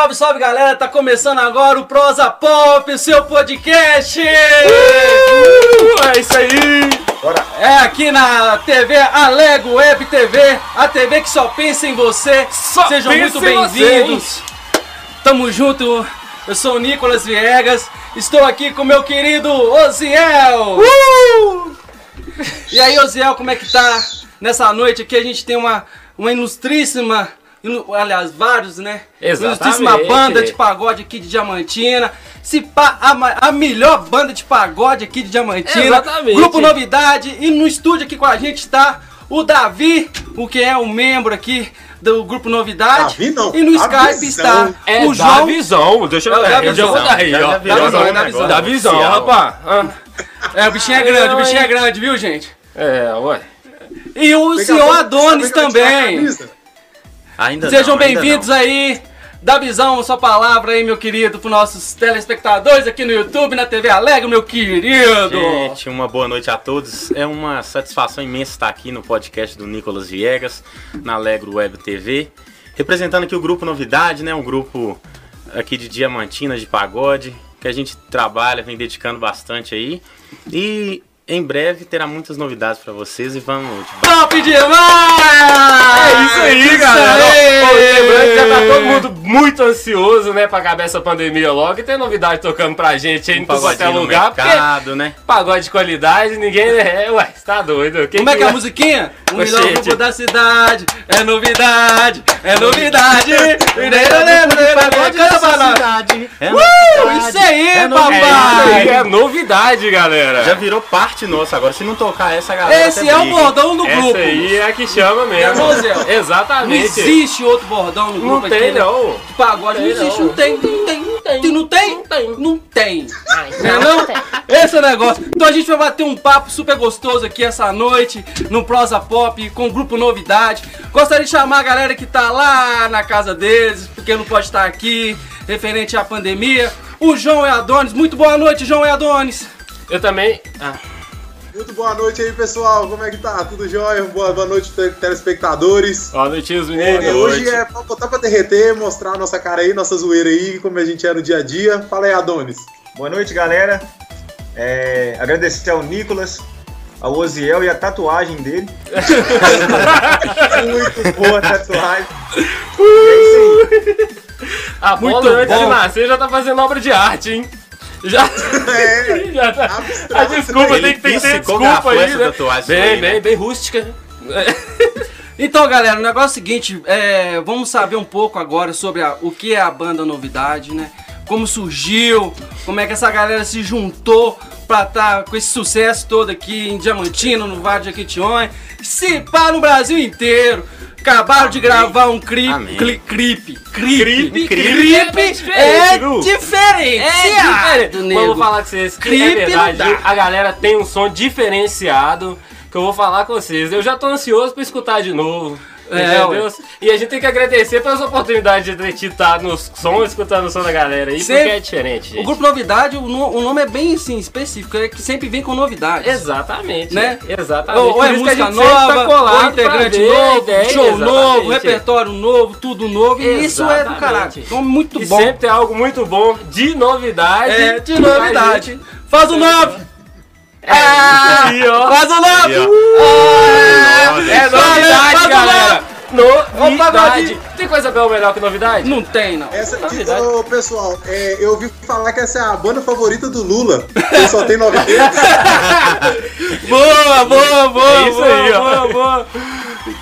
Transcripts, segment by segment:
Salve, salve galera, tá começando agora o Prosa Pop, o seu podcast! Uh, é isso aí! Bora. É aqui na TV Alego Web TV, a TV que só pensa em você. Só Sejam muito bem-vindos. Tamo junto, eu sou o Nicolas Viegas, estou aqui com meu querido Oziel! Uh! E aí, Oziel, como é que tá? Nessa noite aqui a gente tem uma, uma ilustríssima aliás, vários, né? Exatamente. Uma banda de pagode aqui de Diamantina. Se pá, a, a, melhor banda de pagode aqui de Diamantina. Exatamente. Grupo Novidade. E no estúdio aqui com a gente está o Davi, o que é um membro aqui do Grupo Novidade. Davi não. E no Skype está é o João. Davizão, deixa eu ver. Davizão, Davizão, Davizão, Davizão, Davizão, rapaz. É, o bichinho é grande, o bichinho é grande, viu, gente? É, ué. E o senhor Adonis também. Ainda Sejam bem-vindos aí. Dá visão, sua palavra aí, meu querido, para nossos telespectadores aqui no YouTube, na TV Alegre, meu querido. Gente, uma boa noite a todos. É uma satisfação imensa estar aqui no podcast do Nicolas Viegas, na Alegro Web TV, representando aqui o grupo Novidade, né? Um grupo aqui de Diamantina, de pagode, que a gente trabalha, vem dedicando bastante aí. E em breve terá muitas novidades para vocês e vamos. Top demais! É isso aí, galera! lembrando que já tá todo mundo muito ansioso, né, pra acabar essa pandemia logo e ter novidade tocando pra gente aí um em qualquer lugar. Mercado, né? Pagode de qualidade, ninguém. É, ué, você tá doido? Quem Como é que é a musiquinha? O melhor grupo da cidade, é novidade, é novidade. Pagode da cidade. É uh, isso aí, é papai! É, é novidade, galera. Já virou parte nossa agora. Se não tocar essa, galera. Esse é o bordão do grupo. Esse aí é que chama mesmo. Exatamente. Não existe outro bordão no grupo não tem, aqui. Não De pagode não existe, não tem. Não tem, não tem. Não tem? Não tem. Não tem. Não, não? Esse é o negócio. Então a gente vai bater um papo super gostoso aqui essa noite no Prosa Pop com o grupo Novidade. Gostaria de chamar a galera que tá lá na casa deles, porque não pode estar aqui, referente à pandemia. O João e Adonis. Muito boa noite, João e Adonis. Eu também. Ah. Muito boa noite aí, pessoal. Como é que tá? Tudo jóia? Boa, boa noite, telespectadores. Boa noite, os meninos. É, hoje é pra botar pra derreter, mostrar a nossa cara aí, nossa zoeira aí, como a gente é no dia a dia. Fala aí, Adonis. Boa noite, galera. É, agradecer ao Nicolas, ao Oziel e a tatuagem dele. Muito boa a tatuagem. Uh! É isso aí. A bola Muito antes bom. de nascer já tá fazendo obra de arte, hein? Já. É, já tá. A desculpa, tem que ter desculpa aí, né? Bem, aí, bem, né? bem rústica. Então, galera, o negócio é o seguinte, é, vamos saber um pouco agora sobre a, o que é a banda Novidade, né? Como surgiu, como é que essa galera se juntou pra estar tá com esse sucesso todo aqui em Diamantino, no Vale de Jequitinhonha, se pá no Brasil inteiro. Acabaram de gravar um clipe. Clipe. Clipe. Clipe. Clipe. É diferente. É diferente. Vamos falar com vocês. Clipe é verdade. A galera tem um som diferenciado que eu vou falar com vocês. Eu já tô ansioso pra escutar de novo. É, Deus. E a gente tem que agradecer pelas oportunidades de estar no som, escutando o som da galera aí, sempre, porque é diferente. Gente. O grupo Novidade, o, no, o, nome é bem assim, específico, é que sempre vem com novidades. Exatamente. Né? Exatamente. Ou, ou é música nova, tá ou integrante novo, ideia, show exatamente. novo, repertório novo, tudo novo. E isso é do caralho. Então, muito e bom. sempre tem algo muito bom de novidade. É, de novidade. Faz o nove! É, faz o nove! É novidade, galera! Novidade! Tem coisa bem melhor que novidade? Não tem, não. Essa, novidade. Ô, pessoal, é, eu ouvi falar que essa é a banda favorita do Lula. Que só tem novidade. boa, boa, boa, é isso boa, aí, boa, boa.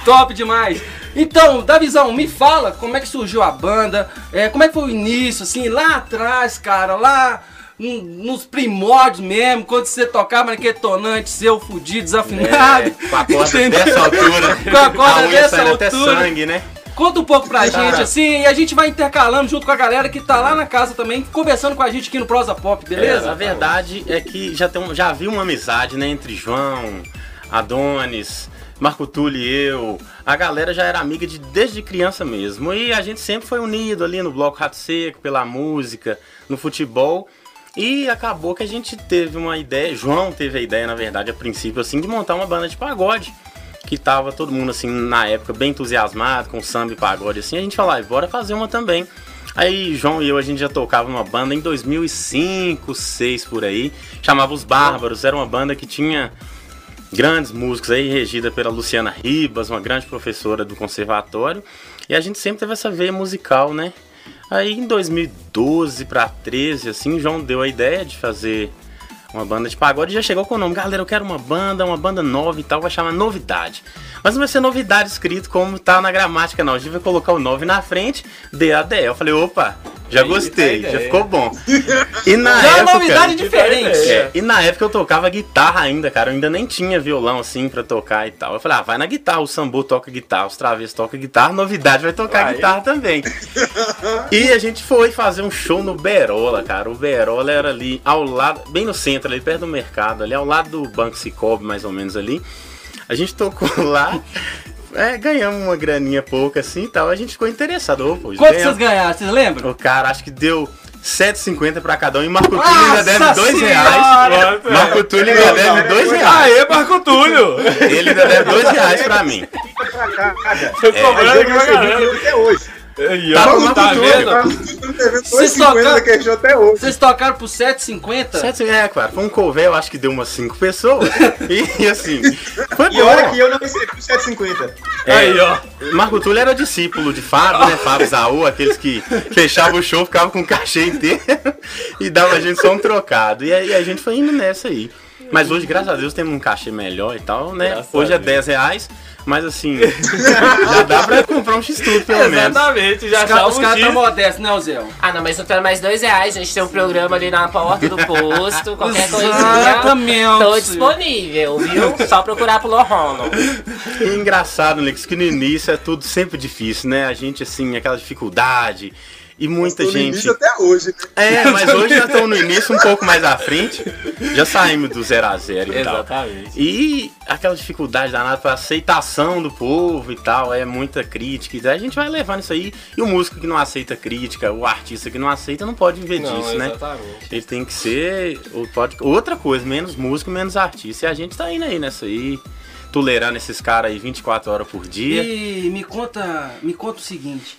Top demais. Então, Davizão, me fala como é que surgiu a banda, é, como é que foi o início, assim, lá atrás, cara, lá nos primórdios mesmo, quando você tocava naquele tonante seu fudido, desafinado. É, com a corda dessa altura. com a corda a dessa altura. Até sangue, né? Conta um pouco pra gente, assim, e a gente vai intercalando junto com a galera que tá lá na casa também, conversando com a gente aqui no Prosa Pop, beleza? É, a verdade é que já, tem, já havia uma amizade, né, entre João, Adonis, Marco Túlio e eu. A galera já era amiga de, desde criança mesmo. E a gente sempre foi unido ali no Bloco Rato Seco, pela música, no futebol. E acabou que a gente teve uma ideia, João teve a ideia, na verdade, a princípio, assim, de montar uma banda de pagode. Que tava todo mundo, assim, na época, bem entusiasmado com samba e pagode, assim. A gente falou, ah, bora fazer uma também. Aí João e eu a gente já tocava uma banda em 2005, 2006 por aí, chamava Os Bárbaros, era uma banda que tinha grandes músicos aí, regida pela Luciana Ribas, uma grande professora do conservatório, e a gente sempre teve essa veia musical, né? Aí em 2012 para 13 assim, João deu a ideia de fazer uma banda de pagode já chegou com o nome, galera, eu quero uma banda, uma banda nova e tal, vai chamar Novidade. Mas não vai ser novidade escrito como tá na gramática, não. A gente vai colocar o 9 na frente, DADE. Eu falei, opa, já gostei, já ficou bom. E na já é época. novidade diferente. É, e na época eu tocava guitarra ainda, cara. Eu ainda nem tinha violão assim pra tocar e tal. Eu falei, ah, vai na guitarra, o sambo toca guitarra, os travessos toca guitarra, novidade vai tocar vai. guitarra também. e a gente foi fazer um show no Berola, cara. O Berola era ali ao lado, bem no centro, ali perto do mercado, ali ao lado do Banco Cicobi, mais ou menos ali. A gente tocou lá. É, ganhamos uma graninha pouca assim e tal. A gente ficou interessado. Quanto ganhamos. vocês ganharam? Vocês lembram? O cara, acho que deu 7,50 pra cada um e Marco Túlio ainda deve 2 reais. Marco Túlio ainda deve 2 reais. Aê, Marco Túlio! Ele ainda deve 2 reais pra mim. Tô cobrando aqui pra galera. Até hoje. Aí, tá, ó, tá vendo? Vocês tocaram, até hoje. Vocês tocaram por 7,50? 7, é, claro. Foi um cover, eu acho que deu umas 5 pessoas. e assim, foi bom. E olha que eu não recebi por 7,50. É, aí, ó. Marco Túlio era discípulo de Fábio, né? Fábio Zaú, aqueles que fechavam o show, ficavam com o cachê inteiro e dava a gente só um trocado. E aí a gente foi indo nessa aí. Mas hoje, graças a Deus, temos um cachê melhor e tal, né? Graças hoje é 10 reais. Mas assim, já dá pra comprar um X-Tudo pelo menos. Exatamente, já Os, os caras tão modestos, né, Zé? Ah, não, mas não tem mais dois reais. A gente tem um programa ali na porta do posto. Qualquer coisa. Exatamente. Tô disponível, viu? Só procurar pelo Rono. E engraçado, Lex, que no início é tudo sempre difícil, né? A gente, assim, aquela dificuldade e muita gente. No início até hoje, né? É, mas hoje já estamos no início, um pouco mais à frente. Já saímos do 0 a 0 e Exatamente. tal. E aquela dificuldade danada para aceitação do povo e tal, é muita crítica. A gente vai levando isso aí. E o músico que não aceita crítica, o artista que não aceita, não pode viver não, disso, né? exatamente. né? Ele tem que ser pode, outra coisa, menos músico, menos artista. E a gente tá indo aí nessa aí tolerando esses caras aí 24 horas por dia. E me conta, me conta o seguinte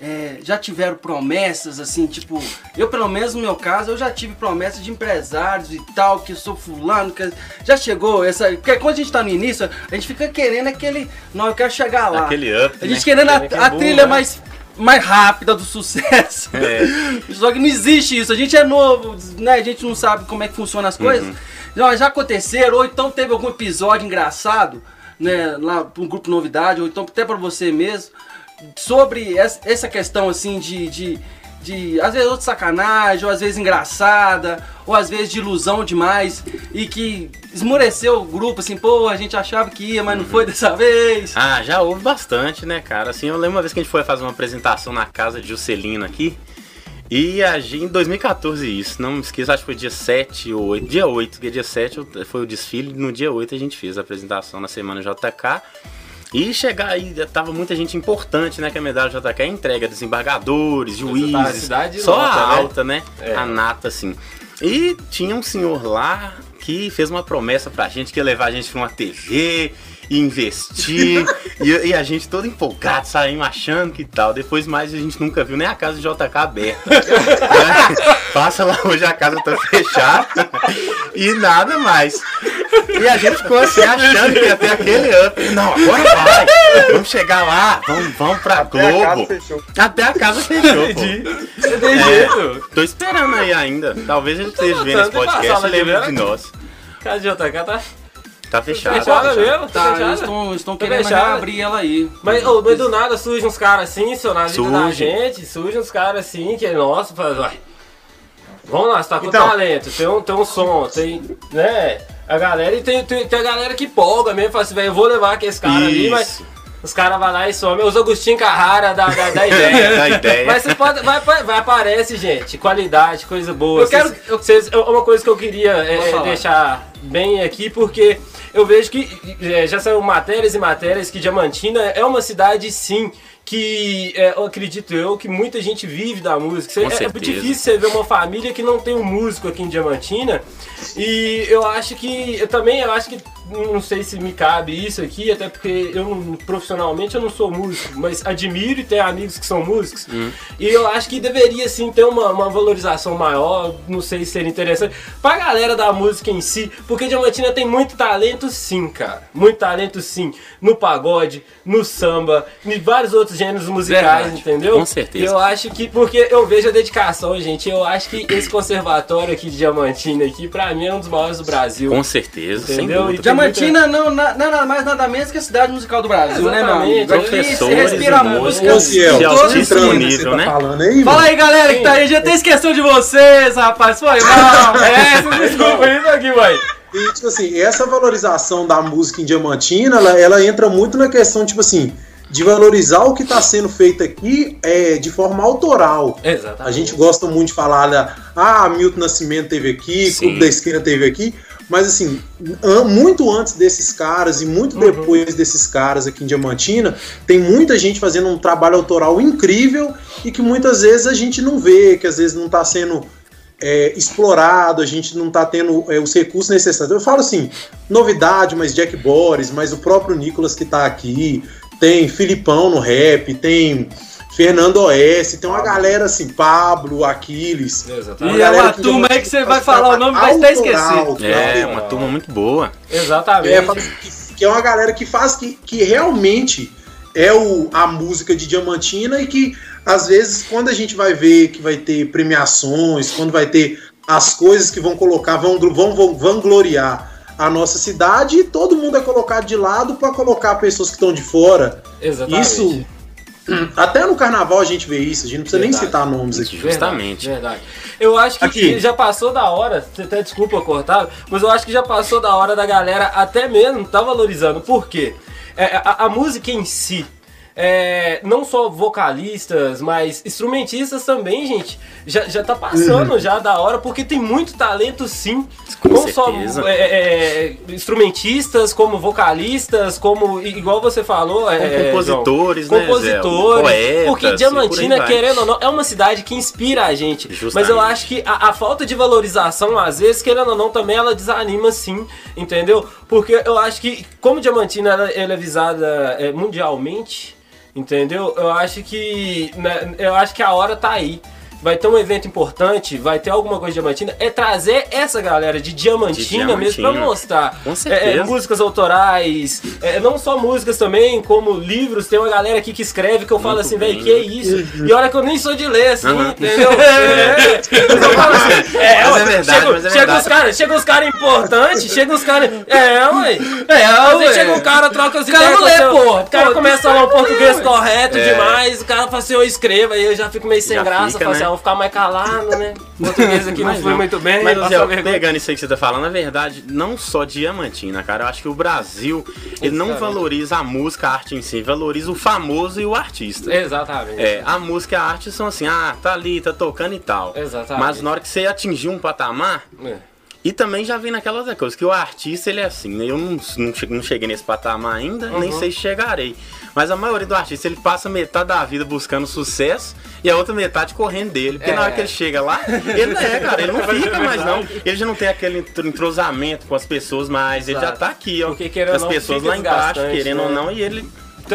é, já tiveram promessas, assim, tipo, eu pelo menos no meu caso, eu já tive promessas de empresários e tal, que eu sou fulano, que já chegou essa. Porque quando a gente tá no início, a gente fica querendo aquele. Não, eu quero chegar lá. Aquele up. A gente né? querendo a, a trilha né? mais. Mais rápida do sucesso. É. Só que não existe isso. A gente é novo, né? A gente não sabe como é que funcionam as coisas. Uhum. Já, já aconteceram, ou então teve algum episódio engraçado, né? Lá um grupo novidade, ou então até para você mesmo sobre essa questão assim de, de, de às vezes de sacanagem, ou às vezes engraçada, ou às vezes de ilusão demais, e que esmoreceu o grupo, assim, pô, a gente achava que ia, mas não foi dessa vez. Ah, já houve bastante, né, cara? Assim, eu lembro uma vez que a gente foi fazer uma apresentação na casa de Juscelino aqui, e a gente, em 2014 isso, não me esqueço, acho que foi dia 7 ou 8, dia 8, que dia 7 foi o desfile, no dia 8 a gente fez a apresentação na semana JK, e chegar aí, tava muita gente importante, né? Que a medalha JK é entrega, desembargadores, juízes, só nota, a né? alta, né? né? É. A nata, assim. E tinha um senhor lá que fez uma promessa pra gente que ia levar a gente pra uma TV, investir. e, e, a gente todo empolgado, saímos achando que tal. Depois mais a gente nunca viu nem a casa de JK aberta. Passa lá hoje a casa tá fechada e nada mais. E a gente ficou assim achando que ia ter aquele up. Não, agora vai. Vamos chegar lá, vamos, vamos pra Até Globo. A casa fechou. Até a casa fechou. Pô. Tem jeito. Tô esperando aí ainda. Talvez ele esteja vendo esse podcast e lembre de nós. Casa de JK tá. Tá fechado. Fechada mesmo? Tá, tá eles estão, estão tá querendo abrir ela aí. Mas, oh, mas do nada surgem uns caras assim, seu, na vida da gente, surgem uns caras assim, que é nosso, faz, vai. Vamos lá, você tá com então, talento, tem um, tem um som, tem. né? A galera e tem, tem, tem a galera que polga mesmo, fala assim, velho, eu vou levar aqueles caras ali, mas. Os caras vão lá e somem. Os Agostinho Carrara da, da, da ideia. da ideia. Mas você pode. Vai, vai, aparece, gente. Qualidade, coisa boa. Eu quero. Eu, vocês, uma coisa que eu queria é, deixar bem aqui, porque eu vejo que é, já são matérias e matérias que Diamantina é uma cidade, sim, que é, eu acredito eu que muita gente vive da música. É, é difícil você ver uma família que não tem um músico aqui em Diamantina. E eu acho que eu também eu acho que não sei se me cabe isso aqui, até porque eu profissionalmente eu não sou músico, mas admiro e tenho amigos que são músicos. E eu acho que deveria sim ter uma, uma valorização maior, não sei se seria interessante, pra galera da música em si, porque Diamantina tem muito talento sim, cara. Muito talento sim. No pagode, no samba, em vários outros gêneros musicais, Verdade. entendeu? Com certeza. E eu acho que, porque eu vejo a dedicação, gente, eu acho que esse conservatório aqui de Diamantina aqui, pra mim é um dos maiores do Brasil. Com certeza, sem Entendeu? dúvida. Então- Diamantina não, na- nada mais nada menos que a cidade musical do Brasil, né, meu amigo? Exatamente. Aqui se Professores respira e música de altíssimo você tá né? falando aí, Fala mano. aí, galera que tá aí, já até esqueceu de vocês, rapaz, foi mal. É, desculpa isso aqui, uai. E, tipo assim, essa valorização da música em Diamantina, ela, ela entra muito na questão, tipo assim, de valorizar o que está sendo feito aqui é, de forma autoral. Exatamente. A gente gosta muito de falar da. Ah, Milton Nascimento teve aqui, Sim. Clube da Esquina teve aqui. Mas assim, muito antes desses caras e muito depois desses caras aqui em Diamantina, tem muita gente fazendo um trabalho autoral incrível e que muitas vezes a gente não vê, que às vezes não está sendo é, explorado, a gente não está tendo é, os recursos necessários. Eu falo assim, novidade, mas Jack Boris, mas o próprio Nicolas que está aqui, tem Filipão no rap, tem Fernando Oeste, tem uma galera assim, Pablo, Aquiles. Exatamente. E é uma que turma aí que você vai falar o nome e vai até esquecer. É, sabe? uma turma muito boa. Exatamente. É, que, que é uma galera que faz que, que realmente é o, a música de Diamantina e que às vezes quando a gente vai ver que vai ter premiações, quando vai ter as coisas que vão colocar, vão, vão, vão vangloriar a nossa cidade, todo mundo é colocado de lado para colocar pessoas que estão de fora. Exatamente. Isso, até no carnaval a gente vê isso, a gente não precisa nem Verdade. citar nomes aqui. Justamente. Verdade. Eu acho que Aqui. já passou da hora, até desculpa cortar, mas eu acho que já passou da hora da galera até mesmo tá valorizando. Por quê? É, a, a música em si, é, não só vocalistas, mas instrumentistas também, gente, já, já tá passando já da hora, porque tem muito talento sim. Com não certeza. só é, é, instrumentistas, como vocalistas, como, igual você falou, é, compositores, João, né, Zé? compositores, Poetas, porque por Diamantina, vai. querendo ou não, é uma cidade que inspira a gente. Mas Justamente. eu acho que a, a falta de valorização, às vezes, querendo ou não, também ela desanima sim, entendeu? Porque eu acho que, como Diamantina ela, ela é visada é, mundialmente, entendeu? Eu acho que. né, eu acho que a hora tá aí. Vai ter um evento importante, vai ter alguma coisa de Diamantina, é trazer essa galera de Diamantina, De mesmo pra Diamantina. mostrar. Com É, é, certeza. músicas autorais, é, não só músicas também, como livros. Tem uma galera aqui que escreve que eu falo Muito assim, velho, que é isso? E olha que eu nem sou de ler, assim, Aham. entendeu? É, mas eu falo assim, é, Mas é verdade, chega, mas é chega verdade. os caras, chega os caras importantes, chega os caras. É, ué. É, ué. chega um cara, troca as O cara ideias não lê, porra. O cara Pô, começa a falar um português correto É. demais, o cara fala assim, eu escreva, aí eu já fico meio sem Já graça, fica, falo assim, né? Vou ficar mais calado, né? Português aqui não flui muito bem, Mas, Zé, pegando isso aí que você tá falando, na verdade, não só Diamantina, cara. Eu acho que o Brasil, ele não valoriza a música, a arte em si, valoriza o famoso e o artista. Exatamente. É, a música e a arte são assim, ah, tá ali, tá tocando e tal. Exatamente. Mas na hora que você atingir um patamar, É. e também já vem naquelas outra coisa, que o artista ele é assim, né? Eu não, não, che- não cheguei nesse patamar ainda, nem Uhum. sei se chegarei. Mas a maioria do artista, ele passa metade da vida buscando sucesso e a outra metade correndo dele. Porque É. na hora que ele chega lá, ele não é, cara, ele não fica mais não. Ele já não tem aquele entro- entrosamento com as pessoas mais, ele já Exato. tá aqui, ó. Porque, as ou pessoas lá embaixo, querendo ou né? não, e ele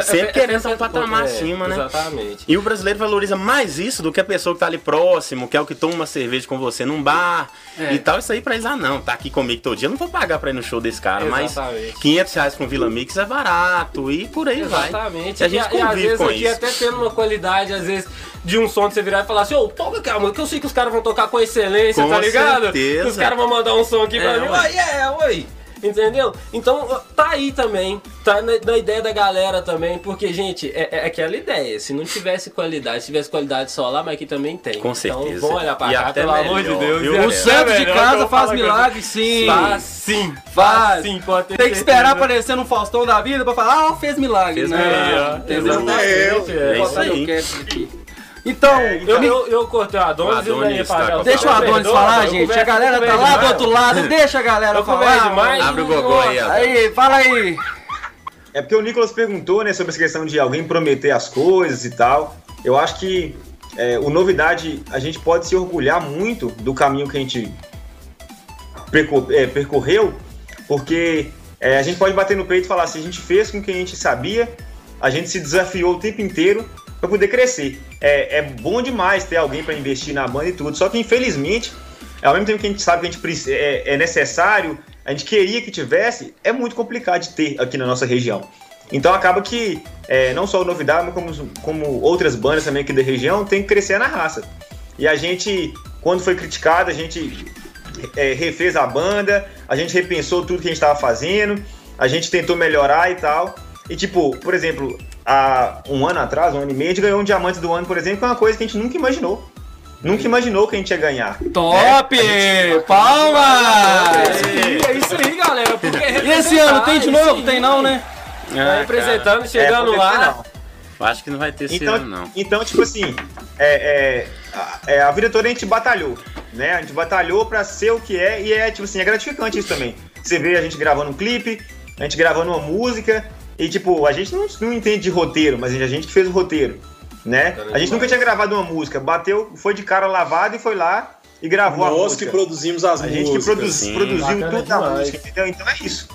sempre querendo estar um patamar É, acima, né? Exatamente. E o brasileiro valoriza mais isso do que a pessoa que tá ali próximo, que é o que toma uma cerveja com você num bar É. e tal. Isso aí pra eles, ah não, tá aqui comigo todo dia, eu não vou pagar pra ir no show desse cara, mas Exatamente. 500 reais um Vila Mix é barato e por aí vai. Exatamente. E a gente e, e às convive vezes com aqui até tendo uma qualidade, às vezes, de um som de você virar e falar assim, ô, toca aquela música, que eu sei que os caras vão tocar com excelência, Com tá ligado? certeza. Os caras vão mandar um som aqui pra É, mim, ué. ué, é, ué. Entendeu? Então, tá aí também, tá na, na ideia da galera também, porque, gente, é, é aquela ideia. Se não tivesse qualidade, se tivesse qualidade só lá, mas aqui também tem. Com Então, certeza. vamos olhar pra E cá, até pelo amor de melhor, Deus. viu? e O santo de melhor, casa eu faz milagre, sim. Faz sim, Faz. sim, pode ter Tem que esperar aparecer no Faustão da vida pra falar, ah, fez milagre. Fez né? milagre, Entendeu? Exatamente, É, é. é Vou isso aí. Então, Eu, eu, eu cortei o Adonis, O Adonis e o tá Daniel com- deixa o Adonis falar, gente. A galera tá lá do outro lado, deixa a galera Eu falar. demais. Abre o gogó aí, ó. Aí, fala aí. é porque o Nicolas perguntou, né, sobre essa questão de alguém prometer as coisas e tal. Eu acho que é, o novidade, a gente pode se orgulhar muito do caminho que a gente é, percorreu, porque é, a gente pode bater no peito e falar assim, a gente fez com o que a gente sabia, a gente se desafiou o tempo inteiro para poder crescer. É, é, bom demais ter alguém para investir na banda e tudo, só que infelizmente, ao mesmo tempo que a gente sabe que a gente é, é necessário, a gente queria que tivesse, é muito complicado de ter aqui na nossa região. Então acaba que é, não só o Novidade, mas como, como outras bandas também aqui da região, tem que crescer na raça. E a gente, quando foi criticado, a gente é, refez a banda, a gente repensou tudo que a gente estava fazendo, a gente tentou melhorar e tal. E tipo, por exemplo, há um ano atrás, um ano e meio, a gente ganhou um diamante do ano, por exemplo, que é uma coisa que a gente nunca imaginou. Nunca imaginou que a gente ia ganhar. Top! Né? Palmas! É isso aí, galera. e esse ano tem de novo? Tem não, né? Ah, representando, chegando é, lá. Não. Acho que não vai ter esse então, ano, não. Então, tipo assim, é, é, a, é, a vida toda a gente batalhou, né? A gente batalhou pra ser o que é e é, tipo assim, é gratificante isso também. Você vê a gente gravando um clipe, a gente gravando uma música e, tipo, a gente não, não entende de roteiro, mas a gente que fez o roteiro, né? A gente nunca tinha gravado uma música, bateu, foi de cara lavado e foi lá e gravou Nós a música. Nós que produzimos as a músicas. A gente que produz, produziu toda a música, entendeu? Então é isso.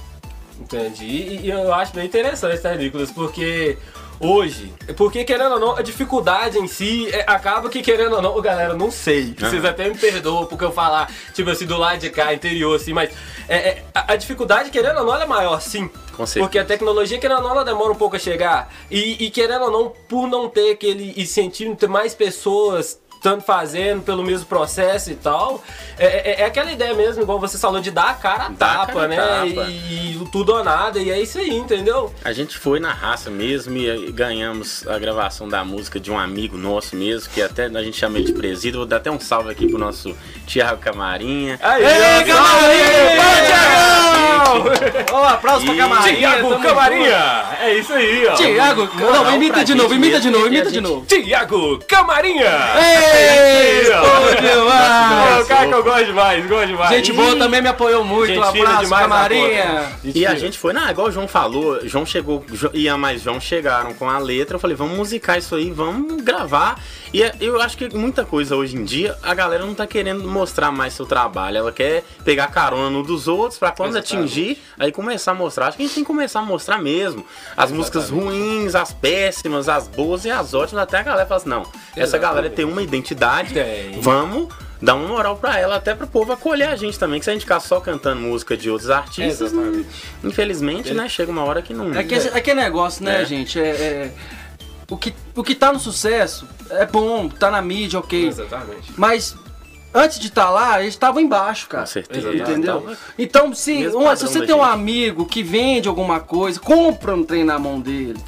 Entendi. E, e eu acho bem interessante, tá, Nicolas? Porque hoje. Porque, querendo ou não, a dificuldade em si é, acaba que, querendo ou não, galera, não sei. Vocês uhum. até me perdoam porque eu falar, tipo assim, do lado de cá, interior, assim, mas é, é, a, a, dificuldade, querendo ou não, é maior, sim. Porque a tecnologia, querendo ou não, ela demora um pouco a chegar. E, e querendo ou não, por não ter aquele incentivo, ter mais pessoas tanto fazendo pelo mesmo processo e tal. É, é, é, aquela ideia mesmo, igual você falou, de dar a cara a tapa, cara né? Tapa. E, e, tudo ou nada, e é isso aí, entendeu? A gente foi na raça mesmo e ganhamos a gravação da música de um amigo nosso mesmo, que até a gente chama ele de presídio. Vou dar até um salve aqui pro nosso Thiago Camarinha. Aê, Ei, Camarinha! Ó, oh, aplauso pra Camarinha. Thiago Camarinha! É isso aí, ó. Thiago, não, imita de novo, imita de novo, imita de novo. Tiago Camarinha! Ei! Bom demais! O cara que eu gosto demais, gosto demais. Gente boa também me apoiou muito. Gente um abraço, demais Camarinha. E a gente foi, não, igual o João falou, João chegou, e a mais João chegaram com a letra. Eu falei, vamos musicar isso aí, vamos gravar. E é, eu acho que muita coisa hoje em dia, a galera não tá querendo mostrar mais seu trabalho. Ela quer pegar carona no dos outros pra quando Exatamente. atingir, aí começar a mostrar. Acho que a gente tem que começar a mostrar mesmo. As Exatamente. músicas ruins, as péssimas, as boas e as ótimas. Até a galera fala assim, não, Exatamente. essa galera tem uma identidade, tem. vamos dar uma moral pra ela, até pro povo acolher a gente também, que se a gente ficar só cantando música de outros artistas, não, infelizmente, né, chega uma hora que não... É que, é que negócio, né, é. gente, é, é, o, que, o que tá no sucesso é bom, tá na mídia, ok. Exatamente. Mas antes de estar tá lá, eles estavam embaixo, cara. Com certeza. Entendeu? Então, se, uma, se você tem um amigo que vende alguma coisa, compra um trem na mão dele.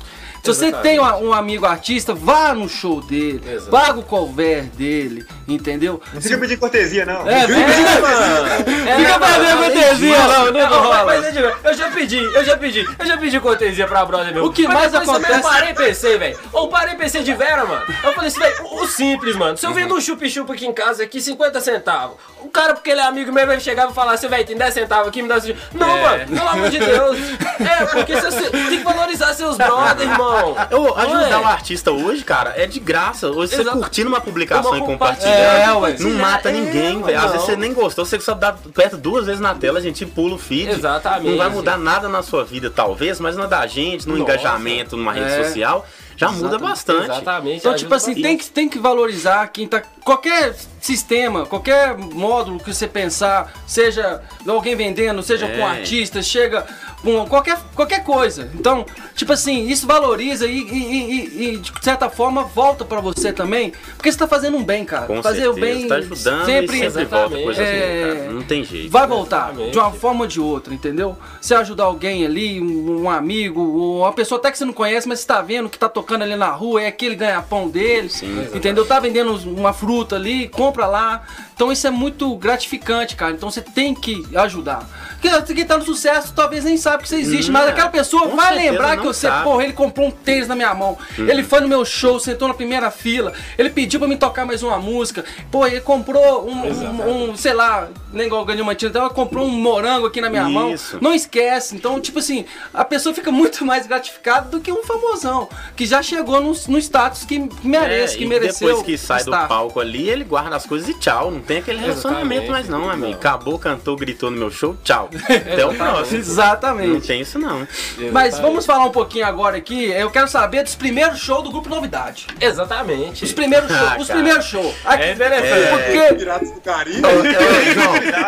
Se você tem um, um, amigo artista, vá no show dele, Exato. paga o cover dele, entendeu? Não fica pedir cortesia, não. É, fica pedindo cortesia. Fica pedindo cortesia, não, não, não Mas, eu já pedi, eu já pedi, eu já pedi cortesia pra brother meu. O que mais acontece... Eu parei e pensei, velho. Ou parei e pensei de vera, mano. Eu falei assim, velho, o, simples, mano. Se eu vendo um chup-chup aqui em casa, aqui, 50 centavos. O cara, porque ele é amigo meu, vai chegar e falar assim, velho, tem 10 centavos aqui, me dá... Não, é. mano, pelo amor de Deus. É, porque você tem que valorizar seus brothers, irmão Eu, ajudar o artista hoje, cara, é de graça. Hoje Exato. você curtindo uma publicação uma e compartilhando, é, ué. não mata é, ninguém, velho. Às vezes você nem gostou, você só dá perto duas vezes na tela, a gente pula o feed. Exatamente. Não vai mudar nada na sua vida, talvez, mas na da gente, no Nossa. engajamento, numa rede é. social já Exatamente. muda bastante. Exatamente. Então, tipo assim, tem que, tem que valorizar quem tá. Qualquer sistema, qualquer módulo que você pensar, seja alguém vendendo, seja é. com artistas, chega com qualquer, qualquer coisa. Então, tipo assim, isso valoriza e, e, e, e de certa forma volta para você também, porque você tá fazendo um bem, cara. Com Fazer certeza. o bem tá ajudando sempre, sempre volta coisa é, boa, Não tem jeito. Vai voltar exatamente. de uma forma ou de outra, entendeu? Você ajudar alguém ali, um, um amigo, ou uma pessoa até que você não conhece, mas você tá vendo que tá tocando ali na rua, é aquele ganha-pão dele, Sim, entendeu? Tá vendendo uma fruta ali, compra lá. Então isso é muito gratificante, cara. Então você tem que ajudar. Porque quem tá no sucesso talvez nem sabe que você existe, mas aquela pessoa vai lembrar que você, sabe. porra, ele comprou um tênis na minha mão, uhum. ele foi no meu show, sentou na primeira fila, ele pediu pra me tocar mais uma música, pô, ele comprou um, um, um sei lá, nem igual ganhou uma então ela comprou um morango aqui na minha Isso. mão. Não esquece. Então, tipo assim, a pessoa fica muito mais gratificada do que um famosão, que já chegou no, no status que merece, é, que mereceu. Depois que sai do palco ali, ele guarda as coisas e tchau. Não tem aquele relacionamento mais não, amigo. Acabou, cantou, gritou no meu show, tchau. Até o próximo. Exatamente. Não tem isso não. Mas vamos falar um pouquinho agora aqui. Eu quero saber dos primeiros shows do Grupo Novidade. Exatamente. Os primeiros shows. Ah, os primeiros shows. Aqui, é interessante. É... Porque... Piratas do Caribe.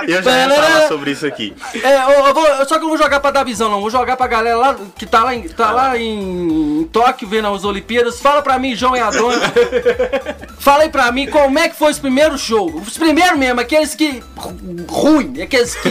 eu já ia falar sobre isso aqui. É, eu, eu vou, só que eu vou jogar pra dar visão, não. Vou jogar pra galera lá que tá lá em, tá lá em, em Tóquio vendo as Olimpíadas. Fala pra mim, João e Adonis. Fala aí pra mim como é que foi os primeiros shows. Os primeiros mesmo, aqueles que. ruim, aqueles que.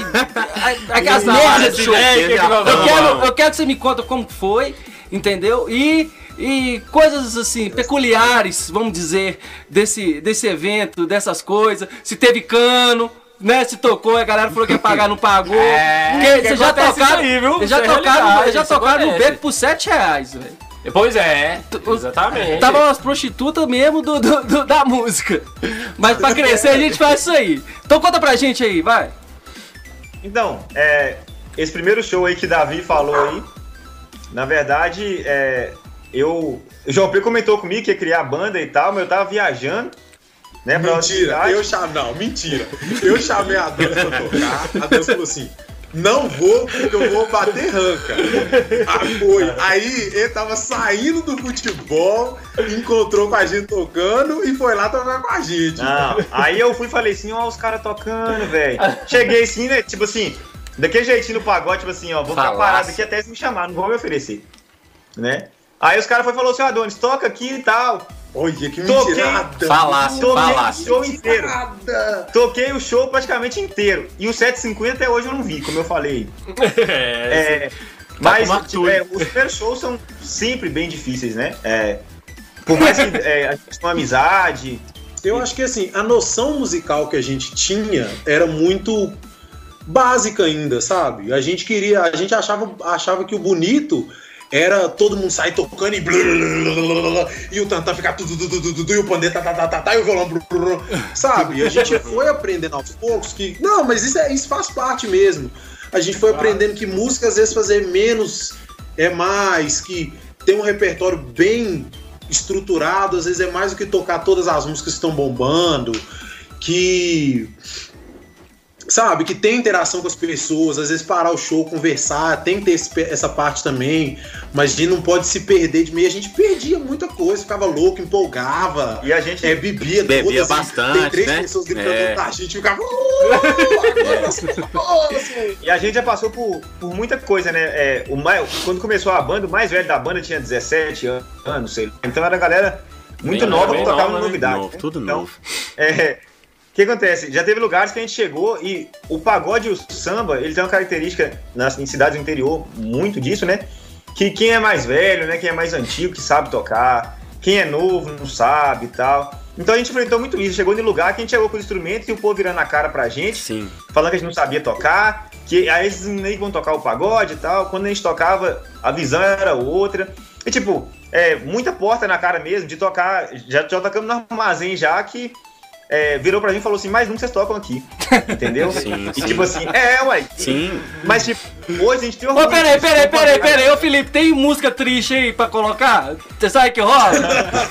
Aquelas merdas de show. Eu quero, eu quero que você me conta como foi, entendeu? E e coisas assim peculiares, vamos dizer, desse, desse evento, dessas coisas. Se teve cano, né? Se tocou, a galera falou que ia pagar, não pagou. É, Porque já tocaram, aí, viu? Já tocaram, já tocaram no beco por 7 reais, velho. Pois é, exatamente. Tava umas prostitutas mesmo do, do, do, da música. Mas pra crescer a gente faz isso aí. Então conta pra gente aí, vai. Então, é, esse primeiro show aí que Davi falou aí, na verdade, é, eu. O João P comentou comigo que ia criar banda e tal, mas eu tava viajando. Né, mentira, eu chamei. Não, mentira. Eu chamei a dança pra tocar, a dança falou assim. Não vou, porque eu vou bater ranca. Ah, foi. Aí ele tava saindo do futebol, encontrou com a gente tocando e foi lá tocar com a gente. Não, aí eu fui e falei assim: ó, os caras tocando, velho. Cheguei assim, né? Tipo assim, daquele jeitinho no pagode, tipo assim, ó, vou ficar parado aqui até eles me chamar, não vão me oferecer. Né? Aí os caras foram falou assim: Adonis, toca aqui e tal. Olha, que toquei, Falasse, toquei falasse. o show inteiro. Toquei o show praticamente inteiro. E o 750 até hoje eu não vi, como eu falei. é, é mas tipo, é, os primeiros shows são sempre bem difíceis, né? É, por mais que é, a gente tenha uma amizade. Eu acho que assim, a noção musical que a gente tinha era muito básica ainda, sabe? A gente queria, a gente achava, achava que o bonito era todo mundo sair tocando e blá, blá, blá, e o tantã ficar tudo, tudo, tudo, tudo, e o pandeiro tá, tá, tá, tá, e o violão, sabe? A gente foi aprendendo aos poucos que. Não, mas isso, é, isso faz parte mesmo. A gente foi aprendendo que música às vezes fazer menos é mais, que tem um repertório bem estruturado, às vezes é mais do que tocar todas as músicas que estão bombando, que sabe, que tem interação com as pessoas, às vezes parar o show, conversar, tem que ter esse, essa parte também, mas a gente não pode se perder de meio. A gente perdia muita coisa, ficava louco, empolgava. E a gente é, bebia Bebia todas, bastante, Tem três né? pessoas gritando, é. a gente ficava... Uh, e a gente já passou por, por muita coisa, né? É, o mais, quando começou a banda, o mais velho da banda tinha 17 anos, sei lá. Então era a galera muito bem nova que tocava nova, novidade. Novo, né? Tudo então, novo. É, que acontece? Já teve lugares que a gente chegou e o pagode e o samba, ele tem uma característica nas, em cidades do interior, muito disso, né? Que quem é mais velho, né? Quem é mais antigo, que sabe tocar, quem é novo não sabe e tal. Então a gente enfrentou muito isso. Chegou em lugar que a gente chegou com os instrumentos e o povo virando a cara pra gente, Sim. falando que a gente não sabia tocar, que aí eles nem vão tocar o pagode e tal. Quando a gente tocava, a visão era outra. E tipo, é, muita porta na cara mesmo de tocar. Já, já tocamos no armazém já que é, virou pra mim e falou assim, mas nunca vocês tocam aqui. Entendeu? Sim, e sim. tipo assim, é, ué. Sim. Mas tipo, hoje a gente tem orgulho. Ô, peraí, peraí, peraí, peraí. Ô, Felipe, tem música triste aí pra colocar? Você sabe que rola?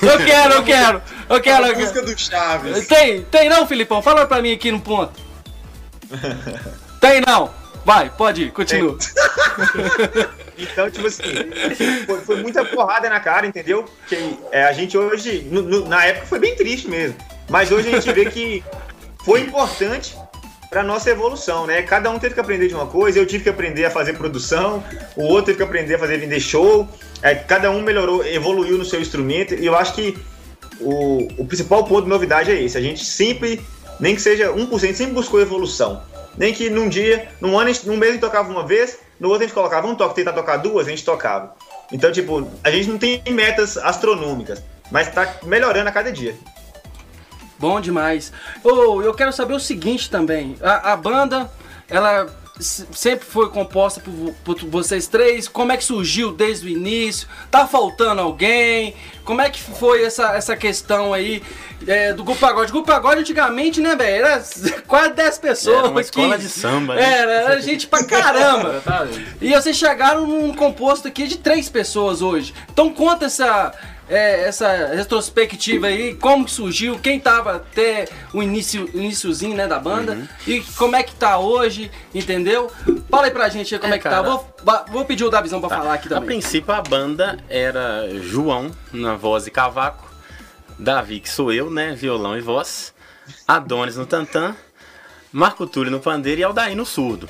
Eu quero, eu quero. Eu quero. A música do Chaves. Tem, tem não, Filipão? Fala pra mim aqui no ponto. Tem não. Vai, pode ir, continua. Então, tipo assim, foi, foi, muita porrada na cara, entendeu? Que é, a gente hoje, no, no, na época foi bem triste mesmo. Mas hoje a gente vê que foi importante para nossa evolução, né? Cada um teve que aprender de uma coisa, eu tive que aprender a fazer produção, o outro teve que aprender a fazer vender show, é, cada um melhorou, evoluiu no seu instrumento, e eu acho que o, o principal ponto de novidade é esse, a gente sempre, nem que seja 1%, sempre buscou evolução. Nem que num dia, num ano, num mês a gente tocava uma vez, no outro a gente colocava um toque, tentar tocar duas, a gente tocava. Então, tipo, a gente não tem metas astronômicas, mas tá melhorando a cada dia. Bom demais. Oh, eu quero saber o seguinte também. A, a banda, ela sempre foi composta por, por, vocês três? Como é que surgiu desde o início? Tá faltando alguém? Como é que foi essa, essa questão aí é, do Grupo Pagode? O Grupo Pagode antigamente, né, velho? Era quase 10 pessoas. Era uma escola de samba, né? Era, era gente pra caramba. e vocês chegaram num composto aqui de três pessoas hoje. Então conta essa é, essa retrospectiva aí, como que surgiu, quem tava até o início, iníciozinho, né, da banda, uhum. e como é que tá hoje, entendeu? Fala aí pra gente aí como é, é que tá. cara, tá. Vou, vou pedir o Davizão pra tá. falar aqui também. A princípio a banda era João na voz e cavaco, Davi, que sou eu, né, violão e voz, Adonis no tantã, Marco Túlio no pandeiro e Aldair no surdo.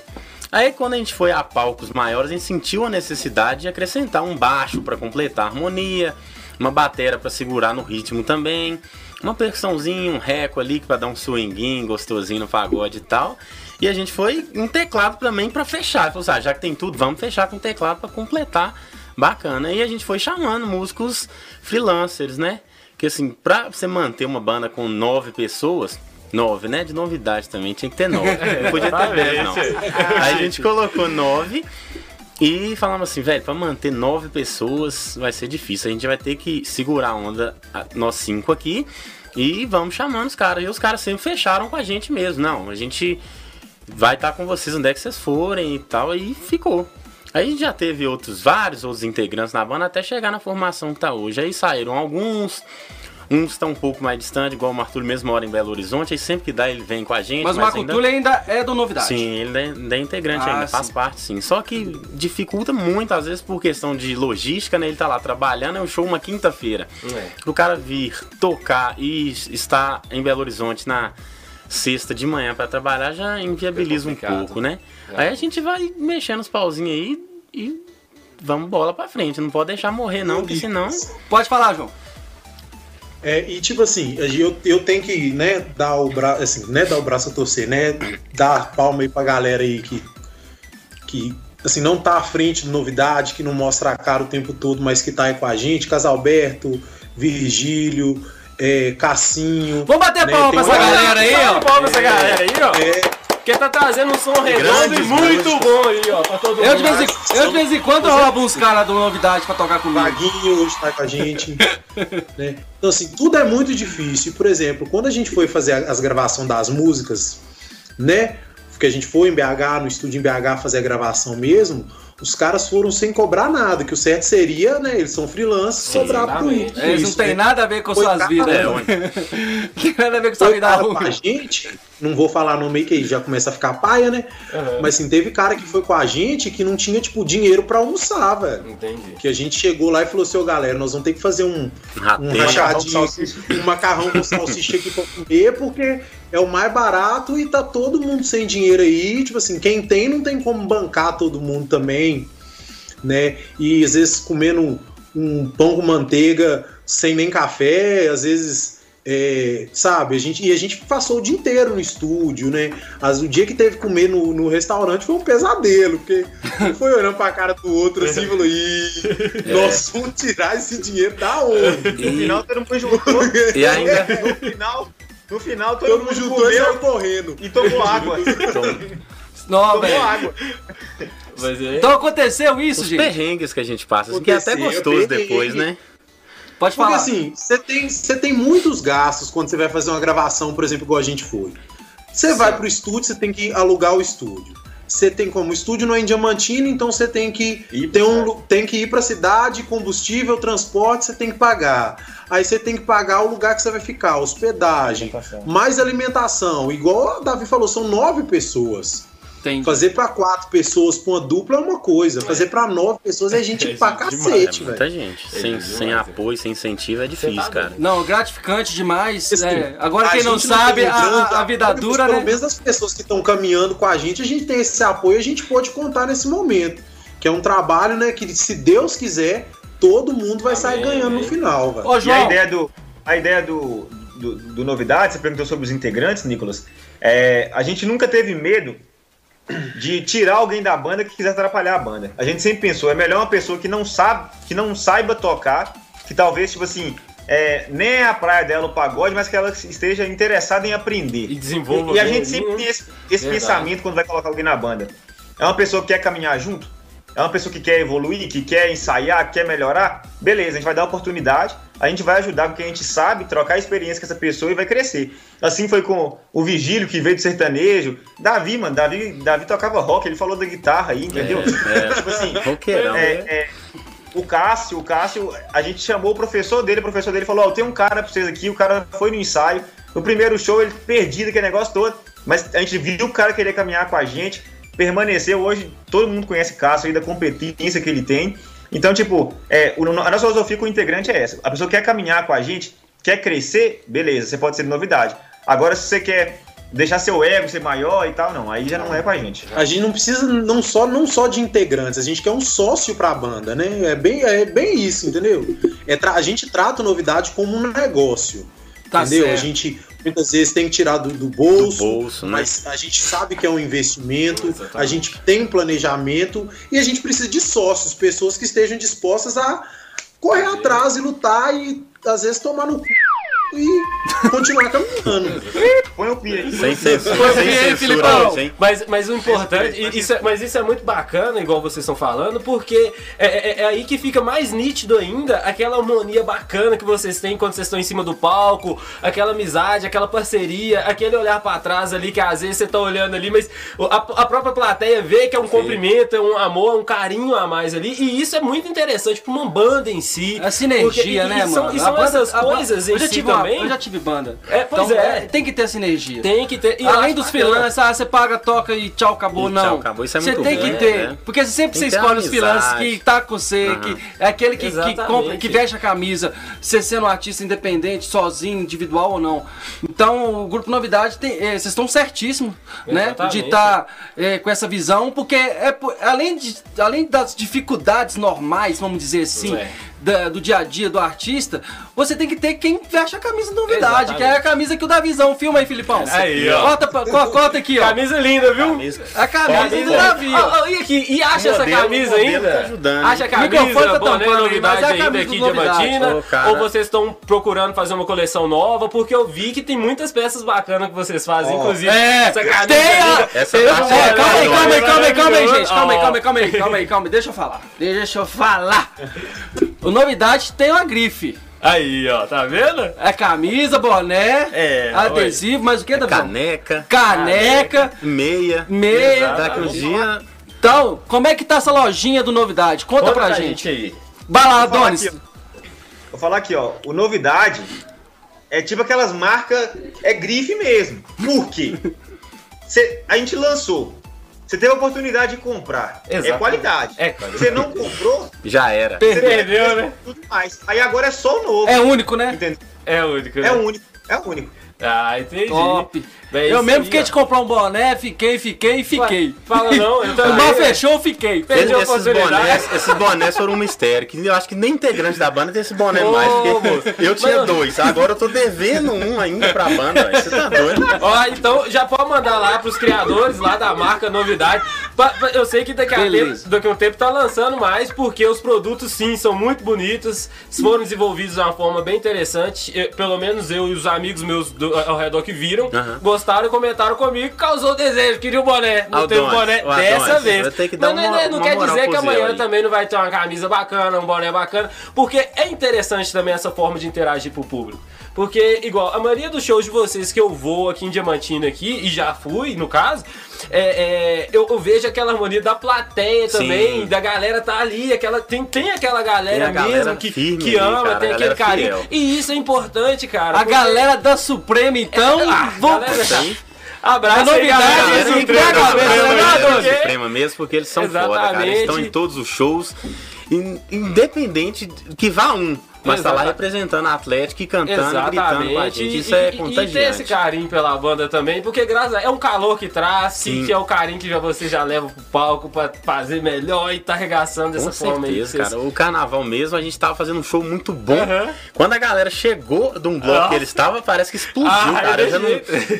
Aí quando a gente foi a palcos maiores, a gente sentiu a necessidade de acrescentar um baixo para completar a harmonia, uma batera para segurar no ritmo também, uma percussãozinha, um reco ali para dar um swinguinho gostosinho no pagode e tal. E a gente foi um teclado também para fechar. Falou assim, ah, já que tem tudo, vamos fechar com teclado para completar. Bacana. E a gente foi chamando músicos freelancers, né? Que assim, pra você manter uma banda com nove pessoas, nove, né? De novidade também, tinha que ter nove. Não podia ter dez, não. Aí a gente colocou nove e falamos assim, velho, pra manter nove pessoas vai ser difícil. A gente vai ter que segurar a onda, nós cinco aqui, e vamos chamando os caras. E os caras sempre fecharam com a gente mesmo. Não, a gente vai estar tá com vocês onde é que vocês forem e tal. E ficou. Aí a gente já teve outros, vários outros integrantes na banda até chegar na formação que tá hoje. Aí saíram alguns, Uns estão um pouco mais distante, igual o Martulho mesmo mora em Belo Horizonte, aí sempre que dá ele vem com a gente. Mas, mas o Marco ainda... ainda é do Novidade. Sim, ele ainda é integrante ah, ainda, sim. faz parte sim. Só que dificulta muito, às vezes, por questão de logística, né? Ele tá lá trabalhando, é um show uma quinta-feira. É. O cara vir, tocar e estar em Belo Horizonte na sexta de manhã para trabalhar já inviabiliza é um pouco, né? É. Aí a gente vai mexendo os pauzinhos aí e vamos bola para frente. Não pode deixar morrer não, porque senão... Pode falar, João. É, e tipo assim, eu, eu tenho que, né, dar o braço, assim, né, dar o braço a torcer, né, dar palma aí pra galera aí que, que assim, não tá à frente de novidade, que não mostra a cara o tempo todo, mas que tá aí com a gente, Casalberto, Virgílio, é, Cassinho. Vamos bater né, palma pra essa galera aí, ó. Palma pra essa galera aí, ó. É, porque tá trazendo um som redondo e muito bom aí, ó, pra todo eu mundo. De vez em, eu de vez em quando roubo uns caras do novidade pra tocar comigo. Vaguinho hoje tá com a gente. né? Então, assim, tudo é muito difícil. Por exemplo, quando a gente foi fazer as gravações das músicas, né? Porque a gente foi em BH, no estúdio em BH fazer a gravação mesmo os caras foram sem cobrar nada, que o certo seria, né? Eles são freelancers, cobrar por isso. Eles não tem nada a ver com Foi suas vidas. É, não tem nada a ver com sua vida ruim. A gente, não vou falar no meio que já começa a ficar paia, né? Uhum. Mas assim, teve cara que foi com a gente que não tinha, tipo, dinheiro para almoçar, velho. Entendi. Que a gente chegou lá e falou assim, ô galera, nós vamos ter que fazer um, um rachadinho, um macarrão com salsicha aqui pra comer, porque é o mais barato e tá todo mundo sem dinheiro aí. Tipo assim, quem tem não tem como bancar todo mundo também, né? E às vezes comendo um pão com manteiga sem nem café, às vezes. É, sabe, a gente, e a gente passou o dia inteiro no estúdio, né? As, o dia que teve que comer no, no restaurante foi um pesadelo, porque um foi olhando pra cara do outro assim e falou: Ih, é. nós vamos tirar esse dinheiro da onde? E... No final todo mundo juntou. E ainda. No final, no final, todo, todo mundo juntou e correndo. E tomou água. Não, tomou véio. água. É... Então aconteceu isso, Os gente. perrengues que a gente passa, assim, que é até gostoso depois, né? Pode falar. Porque assim, você tem, você tem muitos gastos quando você vai fazer uma gravação, por exemplo, igual a gente foi. Você vai pro estúdio, você tem que alugar o estúdio. Você tem como o estúdio não é em Diamantina, então você tem que ter um, tem que ir para a cidade, combustível, transporte, você tem que pagar. Aí você tem que pagar o lugar que você vai ficar, hospedagem, alimentação. mais alimentação. Igual o Davi falou, são nove pessoas. Entendi. Fazer para quatro pessoas com uma dupla é uma coisa. Fazer para nove pessoas é gente é pra cacete, velho. Muita gente. É sem, sem apoio, sem incentivo é difícil, tá cara. Não, gratificante demais. É. Agora, quem não sabe, não a, a, vida dura, né? Pelo menos as pessoas que estão caminhando com a gente, a gente tem esse apoio, a gente pode contar nesse momento. Que é um trabalho, né? Que se Deus quiser, todo mundo vai amém, sair ganhando no final, velho. E a ideia do. A ideia do, do, do novidade, você perguntou sobre os integrantes, Nicolas. É, a gente nunca teve medo de tirar alguém da banda que quiser atrapalhar a banda. A gente sempre pensou, é melhor uma pessoa que não sabe, que não saiba tocar, que talvez, tipo assim, é, nem é a praia dela o pagode, mas que ela esteja interessada em aprender. E desenvolva. E, e a gente sempre tem esse, esse pensamento quando vai colocar alguém na banda. É uma pessoa que quer caminhar junto? É uma pessoa que quer evoluir, que quer ensaiar, que quer melhorar? Beleza, a gente vai dar oportunidade, a gente vai ajudar com o que a gente sabe, trocar experiência com essa pessoa e vai crescer. Assim foi com o Vigílio, que veio do sertanejo. Davi, mano, Davi, Davi tocava rock, ele falou da guitarra aí, entendeu? É, é. tipo assim, Roqueirão, é, é, o Cássio, o Cássio, a gente chamou o professor dele, o professor dele falou, ó, oh, tem um cara pra vocês aqui, o cara foi no ensaio, no primeiro show ele perdido aquele negócio todo, mas a gente viu o cara querer caminhar com a gente, permaneceu hoje, todo mundo conhece Cássio aí da competência que ele tem. Então, tipo, é, a nossa filosofia com o integrante é essa. A pessoa quer caminhar com a gente, quer crescer, beleza, você pode ser novidade. Agora, se você quer deixar seu ego ser maior e tal, não, aí já não é com a gente. A gente não precisa não só, não só de integrantes, a gente quer um sócio pra banda, né? É bem, é bem isso, entendeu? É a gente trata novidade como um negócio. Tá entendeu? Certo. A gente muitas vezes tem que tirar do, do bolso, do bolso né? mas a gente sabe que é um investimento, Exatamente. a gente tem um planejamento e a gente precisa de sócios, pessoas que estejam dispostas a correr atrás e lutar e às vezes tomar no cu e continuar caminhando. Põe o pi aí. Sem censura, sem censura hoje, hein? Mas, mas o importante, isso é, mas isso é muito bacana, igual vocês estão falando, porque é, é, é, aí que fica mais nítido ainda aquela harmonia bacana que vocês têm quando vocês estão em cima do palco, aquela amizade, aquela parceria, aquele olhar para trás ali que às vezes você tá olhando ali, mas a, a própria plateia vê que é um Sim. cumprimento, é um amor, um carinho a mais ali, e isso é muito interessante pra uma banda em si. A sinergia, porque, né, e, mano? E são, essas coisas em si também. Eu já tive banda. É, pois então, é. Tem que ter sinergia. Tem que ter. E Além dos freelancers, ah, você paga, toca e tchau, acabou, e não. Tchau, acabou. Isso é muito Você tem que ter. Né? Porque sempre tem você escolhe os freelancers que tá com você, uhum. que é aquele que, que, compra, que veste a camisa, você sendo um artista independente, sozinho, individual ou não. Então, o Grupo Novidade, tem, é, vocês estão certíssimos, né? De estar tá, é, com essa visão, porque é, além, de, além das dificuldades normais, vamos dizer assim, é da, do dia a dia do artista, você tem que ter quem veste a camisa de novidade, Exatamente. que é a camisa que o Davizão filma aí, Filipão. Aí, ó. Corta, corta aqui, ó. Camisa linda, viu? Camisa. A camisa do Davi. Oh, oh, e aqui, e acha essa camisa ainda? Tá ajudando. Acha a camisa, tá boné, novidade aí, ainda aqui em Diamantina? Oh, ou vocês estão procurando fazer uma coleção nova? Porque eu vi que tem muitas peças bacanas que vocês fazem, oh. inclusive é, essa camisa. Tem a... Essa é, calma aí, calma aí, calma aí, calma aí, gente. Calma aí, calma aí, calma aí, calma aí, calma aí. Deixa eu falar. Deixa eu falar. O novidade tem uma grife. Aí, ó, tá vendo? É camisa, boné, é, adesivo, mas o que, Davi? Caneca. Caneca. Meia. Meia. Daqui uns dias. Então, como é que tá essa lojinha do Novidade? Conta, Conta pra, pra gente. gente aí. Lá, Adonis. Vou falar aqui, ó. O Novidade é tipo aquelas marcas, é grife mesmo. Por quê? Cê, a gente lançou você teve a oportunidade de comprar. É Exato. É qualidade. É qualidade. Você não comprou, já era. Perdeu, né? Tudo mais. Aí agora é só o novo. É único, né? Entendeu? É único. Né? É único. É único. Ah, entendi. Top. Bem, eu mesmo fiquei ó. de comprar um boné, fiquei, fiquei, fiquei. Ué, fala não, eu também. O bar fechou, fiquei. Perdi a esses bonés, esses bonés foram um mistério. Que eu acho que nem integrante da banda tem esse boné oh, mais. Porque eu tinha Mano. dois, agora eu tô devendo um ainda pra banda. Você tá doido? Ó, então já pode mandar lá pros criadores lá da marca Novidade. Eu sei que daqui a, tempo, daqui a um tempo tá lançando mais, porque os produtos sim são muito bonitos, foram desenvolvidos de uma forma bem interessante. Eu, pelo menos eu e os amigos meus do, ao redor que viram, uhum. Gostaram e comentaram comigo, causou desejo, queria o boné. Não teve boné dessa vez. Mas uma, não, não quer dizer que amanhã também não vai ter uma camisa bacana, um boné bacana, porque é interessante também essa forma de interagir pro público. Porque, igual, a maioria dos shows de vocês que eu vou aqui em Diamantina aqui, e já fui, no caso, é, é, eu, eu, vejo aquela harmonia da plateia também, Sim. da galera tá ali, aquela, tem, tem aquela galera, tem mesmo galera que, que ama, cara, tem aquele carinho. Fiel. E isso é importante, cara. A porque... galera da Suprema, então, é, ah, vou... Abraço, novidade, Suprema, Suprema mesmo, porque eles são Exatamente. foda, cara. Eles estão em todos os shows, independente que vá um. Mas tá lá representando a Atlético e cantando, Exatamente. gritando com a gente. Isso é e, é contagiante. E ter esse carinho pela banda também, porque graças a, é um calor que traz, que, que, é o carinho que já você já leva pro palco pra fazer melhor e tá arregaçando dessa com forma certeza, aí. cara. O carnaval mesmo, a gente tava fazendo um show muito bom. Uhum. Quando a galera chegou de um bloco que ele estava, parece que explodiu, ah, cara. Já, não,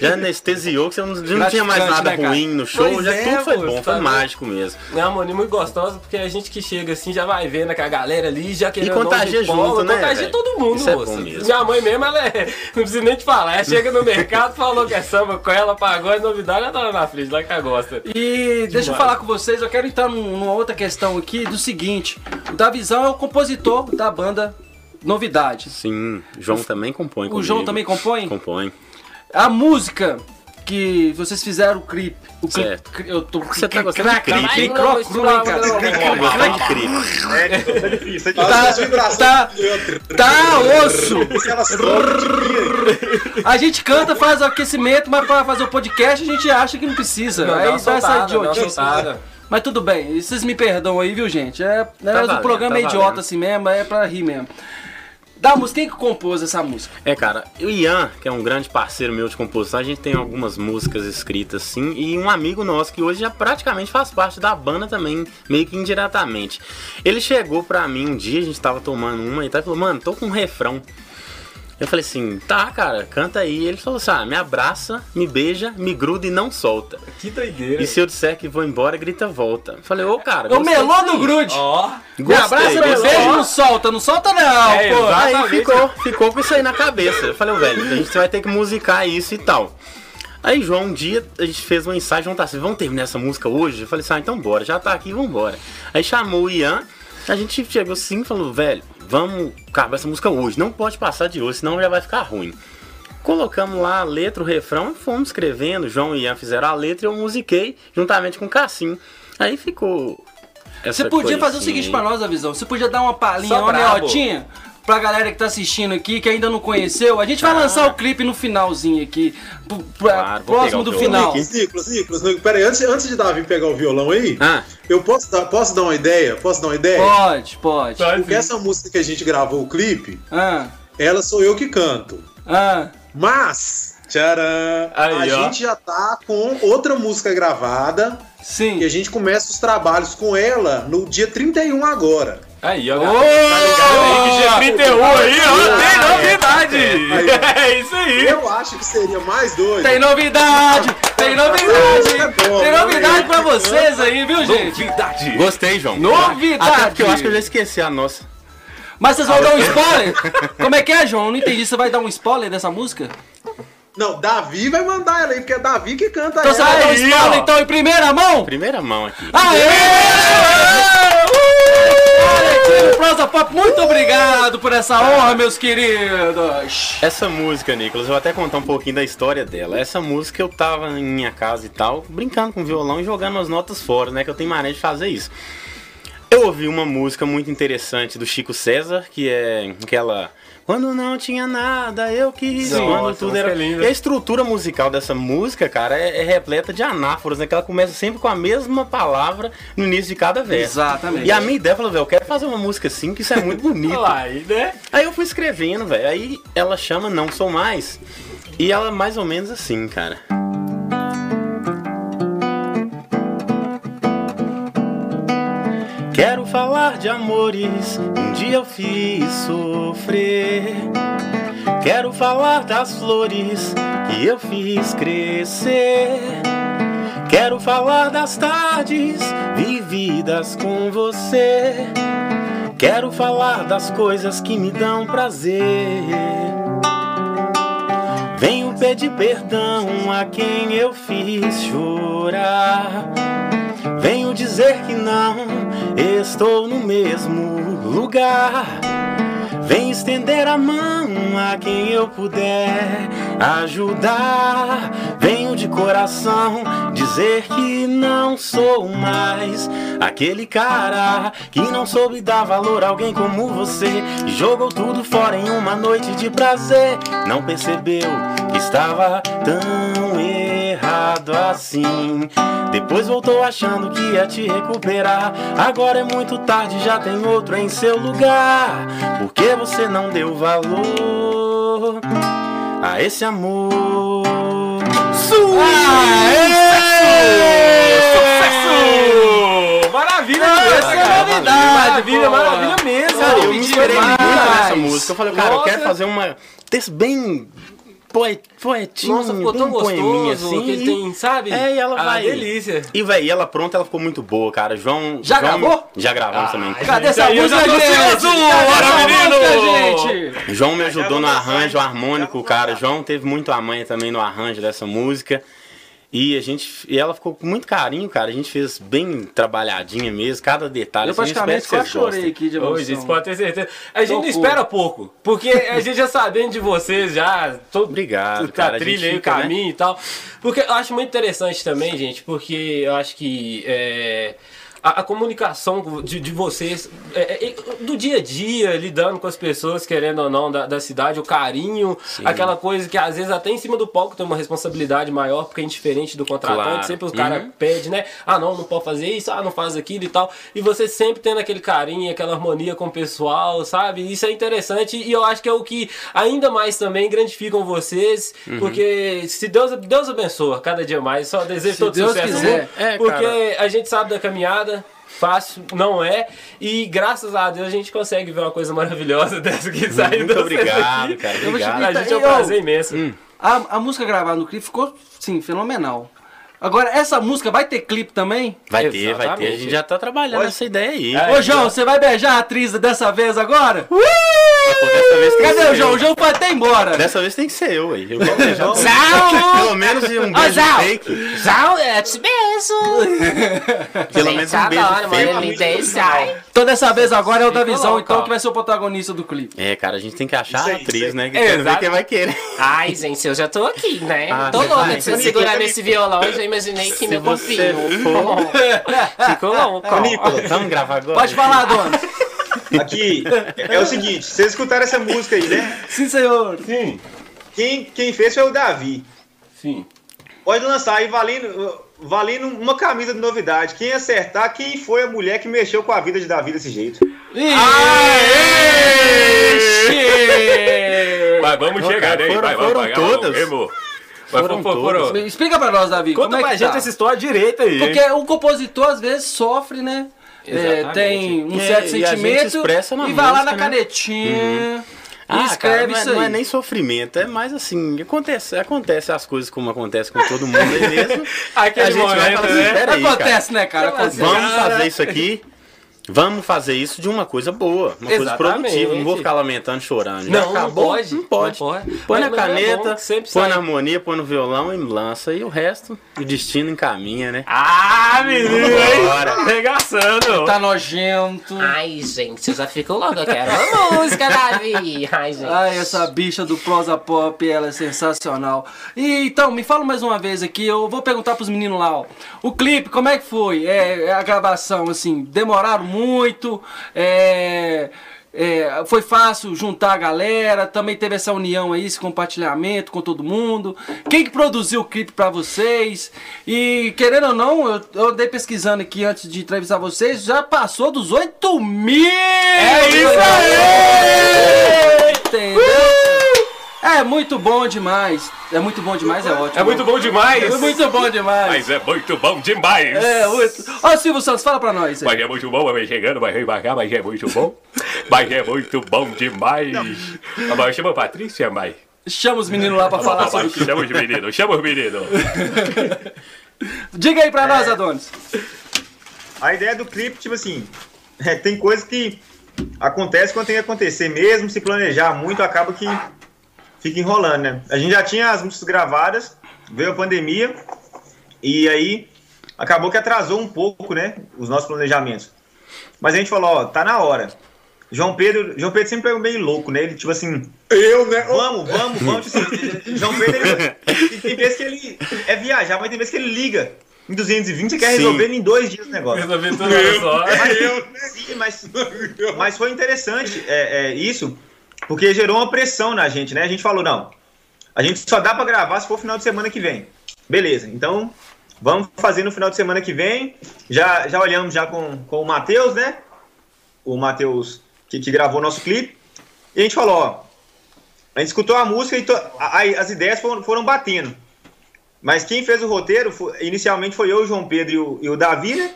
já anestesiou, que você não, não tinha mais nada né, ruim no show, pois já é, tudo foi bom, foi tá mágico mesmo. É uma harmonia muito gostosa, porque a gente que chega assim já vai vendo que a galera ali já querendo. E contagia junto, né, contagia todo mundo, Isso é moça. É Minha mãe mesmo, ela é. Não precisa nem te falar. Ela chega no mercado, falou que é samba com ela, pagou a novidade, ela tá lá na frente, lá que ela gosta. E Demais. deixa eu falar com vocês, eu quero entrar numa outra questão aqui do seguinte: o Davizão é o compositor da banda Novidade. Sim, João também compõe. O comigo. João também compõe? Compõe. A música que vocês fizeram o clipe. O certo. Eu tô. Você tá gostando de clipe? Clipe cru, cru, hein, cara? Gostando de clipe. É, é difícil, é difícil. Tá, tá, tá osso. A gente canta, faz o aquecimento, mas pra fazer o podcast a gente acha que não precisa. Não, aí dá essa idiotice. Mas tudo bem, vocês me perdoam aí, viu, gente? É, tá o programa tá é idiota valendo. assim mesmo, é pra rir mesmo. Da música, quem que compôs essa música? É, cara, o Ian, que é um grande parceiro meu de composição, a gente tem algumas músicas escritas sim, e um amigo nosso que hoje já praticamente faz parte da banda também, meio que indiretamente. Ele chegou pra mim um dia, a gente tava tomando uma e tal, e falou, mano, tô com um refrão. Eu falei assim, tá, cara, canta aí. Ele falou assim: ah, me abraça, me beija, me gruda e não solta. Que doideira. E se eu disser que vou embora, grita volta. Eu falei, ô, oh, cara. O melô do grude. Ó. Oh. Me abraça, me beija e não solta. Não solta, não, é, pô. Aí ficou, ficou com isso aí na cabeça. Eu falei, velho, a gente vai ter que musicar isso e tal. Aí, João, um dia a gente fez um ensaio, João tá assim, vamos terminar essa música hoje? Eu falei assim, ah, então bora, já tá aqui, vambora. Aí chamou o Ian, a gente chegou assim e falou, velho, vamos acabar essa música hoje, não pode passar de hoje, senão já vai ficar ruim. Colocamos lá a letra, o refrão e fomos escrevendo. João e Ian fizeram a letra e eu musiquei juntamente com o Cassim. Aí ficou. Você podia fazer assim. o seguinte pra nós, a visão. Você podia dar uma palhinha, uma melotinha pra galera que tá assistindo aqui, que ainda não conheceu. A gente vai ah. lançar o clipe no finalzinho aqui. Claro, próximo do final. Nicolas, Nicolas, Nicolas, aí, antes, antes de Davi pegar o violão aí, ah. eu posso dar, posso dar uma ideia? Posso dar uma ideia? Pode, pode. Porque essa música que a gente gravou o clipe, ah. ela sou eu que canto. Ah. Mas, tcharam, aí, a ó. gente já tá com outra música gravada. Sim. E a gente começa os trabalhos com ela no dia 31 agora. Aí, ó. Oh! Tá ligado aí que dia 31 aí, ó, tem novidade. É, é isso aí. Eu acho que seria mais doido. Tem novidade, tem novidade. É bom, tem novidade pra vocês aí, viu, gente? Novidade. Gostei, João. Novidade. Até porque eu acho que eu já esqueci a nossa. Mas vocês vão dar um spoiler? Como é que é, João? Eu não entendi. Você vai dar um spoiler dessa música? Não, Davi vai mandar ela aí, porque é Davi que canta então ela. Então você vai dar um spoiler, então, em primeira mão? Primeira mão aqui. Aê! Aê! Prosa Pop, muito obrigado por essa honra, meus queridos. Essa música, Nicolas, eu vou até contar um pouquinho da história dela. Essa música eu tava em minha casa e tal, brincando com violão e jogando as notas fora, né? Que eu tenho maneira de fazer isso. Eu ouvi uma música muito interessante do Chico César, que é aquela quando não tinha nada, eu quis. Nossa, quando tudo era. E a estrutura musical dessa música, cara, é, é, repleta de anáforas, né? Que ela começa sempre com a mesma palavra no início de cada verso. Exatamente. E a minha ideia falou, velho, eu quero fazer uma música assim, que isso é muito bonito. aí, né? Aí eu fui escrevendo, velho. Aí ela chama Não Sou Mais. E ela é mais ou menos assim, cara. Falar de amores, um dia eu fiz sofrer. Quero falar das flores que eu fiz crescer. Quero falar das tardes vividas com você. Quero falar das coisas que me dão prazer. Venho pedir perdão a quem eu fiz chorar. Venho dizer que não estou no mesmo lugar. Vem estender a mão a quem eu puder ajudar. Venho de coração dizer que não sou mais aquele cara que não soube dar valor a alguém como você e jogou tudo fora em uma noite de prazer. Não percebeu que estava tão errado assim. Depois voltou achando que ia te recuperar. Agora é muito tarde, já tem outro em seu lugar. Porque você não deu valor a esse amor. Sucesso! Sucesso! Maravilha! Essa é novidade! Maravilha, maravilha mesmo! Cara, eu me inspirei muito nessa música. Eu falei, cara, eu quero fazer uma texto bem poet, poetinho, Nossa, ficou tão um gostoso, poeminha assim. que ele tem, sabe? É, e ela ah, vai. delícia. E, velho, e ela pronta, ela ficou muito boa, cara. João. Já João- gravou? Já gravamos Ah, também. Cadê essa Aí eu já música, tô gente? Bora, menino! gente? João me ajudou no arranjo harmônico, cara. João teve muito a manha também no arranjo dessa música. E a gente. E ela ficou com muito carinho, cara. A gente fez bem trabalhadinha mesmo, cada detalhe. Eu assim, praticamente quase chorei gostem. aqui de emoção. gente, pode ter certeza. A gente não espera pouco, porque a gente já sabendo de vocês, já. Todo, Obrigado, a cara. A trilha gente aí, o fica, né? caminho e tal. Porque eu acho muito interessante também, gente, porque eu acho que. é, a, a comunicação de, de vocês, é, é, do dia a dia, lidando com as pessoas, querendo ou não, da, da cidade, o carinho, aquela coisa que às vezes até em cima do palco tem uma responsabilidade maior, porque é indiferente do contratante, Claro. sempre o cara Uhum. pede, né? Ah, não, não pode fazer isso, ah, não faz aquilo e tal. E você sempre tendo aquele carinho, aquela harmonia com o pessoal, sabe? Isso é interessante e eu acho que é o que ainda mais também gratificam vocês, Uhum. porque se Deus, Deus abençoa cada dia mais, só desejo Se todo Deus sucesso. quiser. É, porque cara. a gente sabe da caminhada. Fácil não é, e graças a Deus a gente consegue ver uma coisa maravilhosa dessa que sai Muito do obrigado, aqui. cara. Obrigado. A gente é um Eu- prazer imenso. A, a música gravada no clipe ficou, sim, fenomenal. Agora, essa música vai ter clipe também? Vai ter, vai ter. A Exatamente. gente já tá trabalhando essa ideia aí. É. Ô, João, você vai beijar a atriz dessa vez agora? Dessa vez Cadê o João? O João pode até ir embora. Dessa vez tem que ser eu, aí. Eu beijar você. Zau! Pelo menos um beijo Zau! fake. Zau, eu te beijo! Pelo Gente, menos um beijo adoro, fake. mano, ele deixa. Então dessa vez agora é o da Fica visão, louco, então, que vai ser o protagonista do clipe. É, cara, a gente tem que achar a atriz, né? Que quero ver Exato. quem vai querer. Ai, gente, eu já tô aqui, né? Ah, tô louca de você segurar nesse violão, eu já imaginei que Se meu fofinho. for... Ficou louco. Nicolas, Vamos gravar agora? Pode falar, dona. aqui é o seguinte, vocês escutaram essa música aí, né? Sim, senhor. Sim. Quem, quem fez foi o Davi. Sim. Pode lançar aí valendo, valendo uma camisa de novidade. Quem acertar, quem foi a mulher que mexeu com a vida de Davi desse jeito. Aê! Mas vamos Não, chegar cara, aí, foram- vai, foram vai, todas. vai. Mas Foram for- foram- todas. Explica pra nós, Davi. Conta como é pra que gente tá? essa história direita aí. Porque o compositor às vezes sofre, né? É, tem um É, certo e sentimento expressa na e vai lá música, na né? canetinha e Ah, escreve cara, não, é, isso não aí. é nem sofrimento, é mais assim, acontece, acontece as coisas como acontece com todo mundo aí mesmo. Aquele a gente vai momento, falar assim, né? cara, Acontece, né, cara? Acontece. vamos Cara. fazer isso aqui, vamos fazer isso de uma coisa boa, uma coisa Exatamente. produtiva, não vou ficar lamentando, chorando. Não, não pode. Não pode. Não pode. Põe Mas- na é caneta, sempre põe sai. na harmonia, põe no violão e lança, e o resto, o destino encaminha, né? Ah, menino? Bora. Arregaçando. Tá nojento. Ai, gente, eu já fico louca, eu quero uma música, Davi. Ai, gente. Ai, essa bicha do prosa pop, ela é sensacional. E então, me fala mais uma vez aqui, eu vou perguntar pros meninos lá, ó. O clipe, como é que foi? É, é a gravação, assim, demoraram muito? É, é, foi fácil juntar a galera? Também teve essa união aí, esse compartilhamento com todo mundo? Quem que produziu o clipe pra vocês? E querendo ou não, eu, eu andei pesquisando aqui antes de entrevistar vocês, já passou dos 8 mil! É isso aí! Entendeu? É muito bom demais. É muito bom demais, é ótimo. É muito bom demais. É muito bom demais. Mas é muito bom demais. É, muito. Ó, Silvio Santos, fala pra nós. aí. Mas é muito bom, vai chegando, vai embarcar, mas é muito bom. Mas é muito bom demais. Mas chama a Patrícia, mãe. Chama os meninos lá pra falar sobre o clipe. Chama os meninos, chama os meninos. Diga aí pra nós, Adonis. A ideia do clipe, tipo assim, é, tem coisa que acontece quando tem que acontecer mesmo, se planejar muito, acaba que fica enrolando, né? A gente já tinha as músicas gravadas, veio a pandemia, e aí acabou que atrasou um pouco, né, os nossos planejamentos. Mas a gente falou, ó, tá na hora. João Pedro, João Pedro sempre é meio louco, né? Ele, tipo assim, Eu, né? vamos, vamos, vamos. Tipo assim, João Pedro, ele, tem- vezes que ele é viajar, mas tem vezes que ele liga em 220 e quer Sim. resolver em dois dias o negócio. Resolvi tudo olha só. Eu, né? Sim, mas, mas foi interessante é, é, isso, porque gerou uma pressão na gente, né? A gente falou, não, a gente só dá pra gravar se for final de semana que vem. Beleza, então vamos fazer no final de semana que vem. Já, já olhamos já com, com o Matheus, né? O Matheus que, que gravou nosso clipe. E a gente falou, ó, a gente escutou a música e to- a- a- as ideias foram, foram batendo. Mas quem fez o roteiro, foi- inicialmente foi eu, o João Pedro e o, e o Davi, né?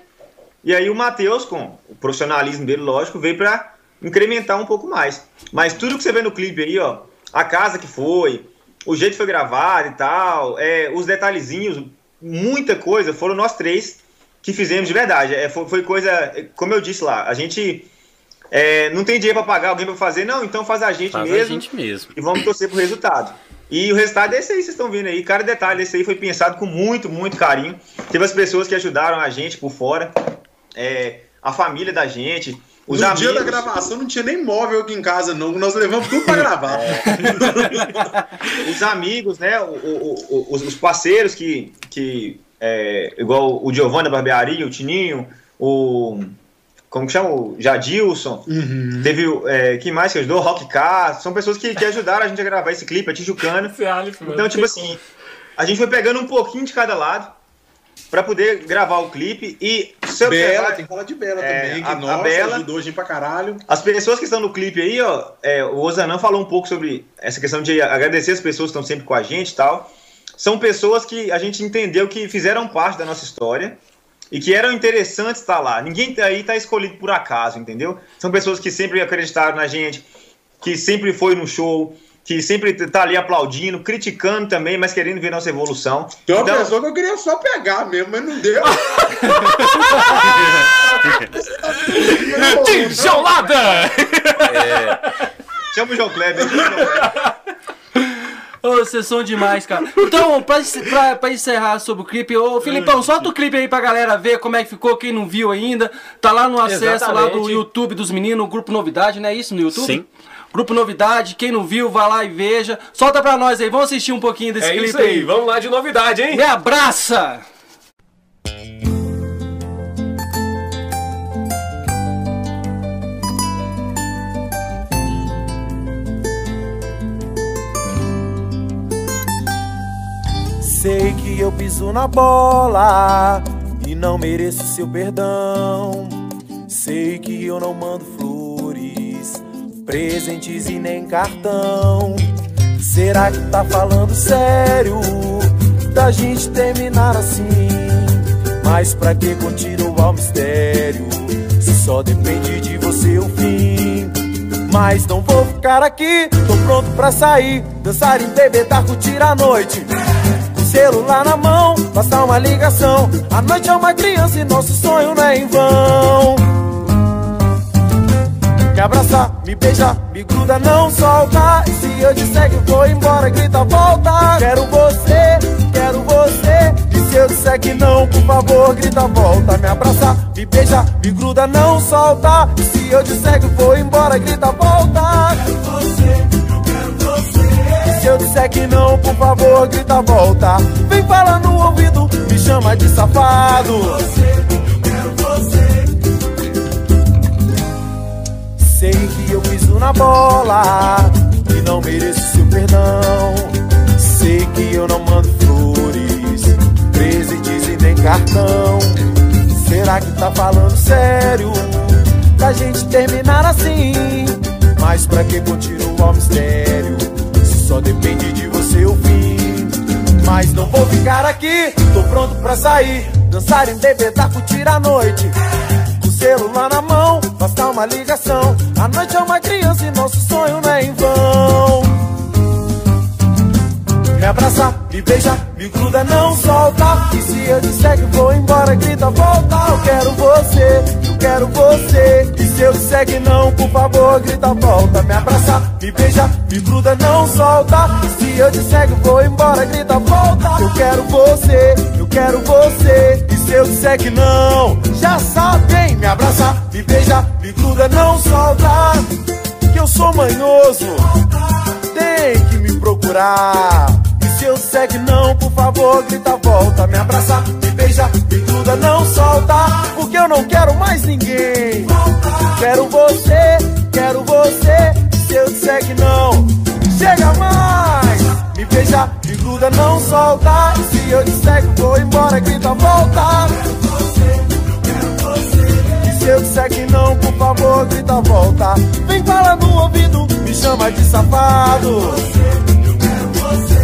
E aí o Matheus, com o profissionalismo dele, lógico, veio pra incrementar um pouco mais. Mas tudo que você vê no clipe aí, ó, a casa que foi, o jeito que foi gravado e tal, é, os detalhezinhos, muita coisa, foram nós três que fizemos de verdade. É, foi, foi, coisa, como eu disse lá, a gente é, não tem dinheiro para pagar alguém para fazer, não, então faz a gente faz mesmo. A gente mesmo. E vamos torcer pro resultado. E o resultado é esse aí, vocês estão vendo aí. Cada detalhe esse aí foi pensado com muito, muito carinho. Teve as pessoas que ajudaram a gente por fora, é, a família da gente. Os no amigos. dia da gravação não tinha nem móvel aqui em casa, não. Nós levamos tudo para gravar. É. os amigos, né? O, o, o, os parceiros que. que é, igual o Giovanni da Barbearia, o Tininho, o. Como que chama? O Jadilson. Uhum. Teve. É, quem mais que ajudou? Rock Car. São pessoas que, que ajudaram a gente a gravar esse clipe, a Tijucana. Então, tipo assim, a gente foi pegando um pouquinho de cada lado para poder gravar o clipe e se Bela, tem que falar de Bela é, também, que a, nossa, a Bela, ajudou a gente pra caralho. As pessoas que estão no clipe aí, ó, é, o Osanã falou um pouco sobre essa questão de agradecer as pessoas que estão sempre com a gente e tal. São pessoas que a gente entendeu que fizeram parte da nossa história e que eram interessantes estar lá. Ninguém aí está escolhido por acaso, entendeu? São pessoas que sempre acreditaram na gente, que sempre foi no show, que sempre tá ali aplaudindo, criticando também, mas querendo ver nossa evolução. Tem uma então... pessoa que eu queria só pegar mesmo, mas não deu. Tijolada! É. Chama o João Kleber. Chama o João Kleber. Ô, oh, vocês são demais, cara. Então, pra, pra, pra encerrar sobre o clipe, ô Filipão, solta o clipe aí pra galera ver como é que ficou, quem não viu ainda. Tá lá no acesso Exatamente. lá do YouTube dos meninos, o Grupo Novidade, não é isso no YouTube? Sim. Grupo Novidade, quem não viu, vai lá e veja. Solta pra nós aí, vamos assistir um pouquinho desse é clipe isso aí. aí. Vamos lá de novidade, hein? Me abraça! Sei que eu piso na bola e não mereço seu perdão. Sei que eu não mando flor presentes e nem cartão. Será que tá falando sério da gente terminar assim? Mas pra que continuar o mistério? Se só depende de você o fim. Mas não vou ficar aqui, tô pronto pra sair, dançar em bebetar, curtir a noite. Celular na mão, passar uma ligação. A noite é uma criança e nosso sonho não é em vão. Me abraça, me beija, me gruda, não solta. E se eu disser que vou embora, grita, volta. Quero você, quero você. E se eu disser que não, por favor, grita, volta. Me abraça, me beija, me gruda, não solta. E se eu disser que vou embora, grita, volta. Quero você, eu quero você E se eu disser que não, por favor, grita, volta. Vem falar no ouvido, me chama de safado. você, Sei que eu piso na bola e não mereço seu perdão. Sei que eu não mando flores, presentes e nem cartão. Será que tá falando sério da gente terminar assim? Mas pra que continuar o mistério? Só depende de você o fim. Mas não vou ficar aqui, tô pronto pra sair, dançar em bebedar, curtir a noite celular na mão, basta uma ligação. A noite é uma criança e nosso sonho não é em vão. Me abraça, me beija, me gruda, não solta. E se eu disser que vou embora, grita, volta. Eu quero você, eu quero você. E se eu disser que não, por favor, grita, volta. Me abraça, me beija, me gruda, não solta. E se eu disser que vou embora, grita, volta. Eu quero você, eu quero você. E se eu disser que não, já sabe, hein? Me abraça, me beija, me gruda, não solta. Que eu sou manhoso, tem que me procurar. E se eu disser que não, por favor, grita, volta. Me abraça, me beija, me gruda, não solta. Porque eu não quero mais ninguém. Quero você, quero você. E se eu disser que não, chega mais. Me beija, me gruda, não solta. E se eu disser que vou embora, grita, volta. Se eu disser que não, por favor, grita volta Vem falar no ouvido, me chama de safado quero você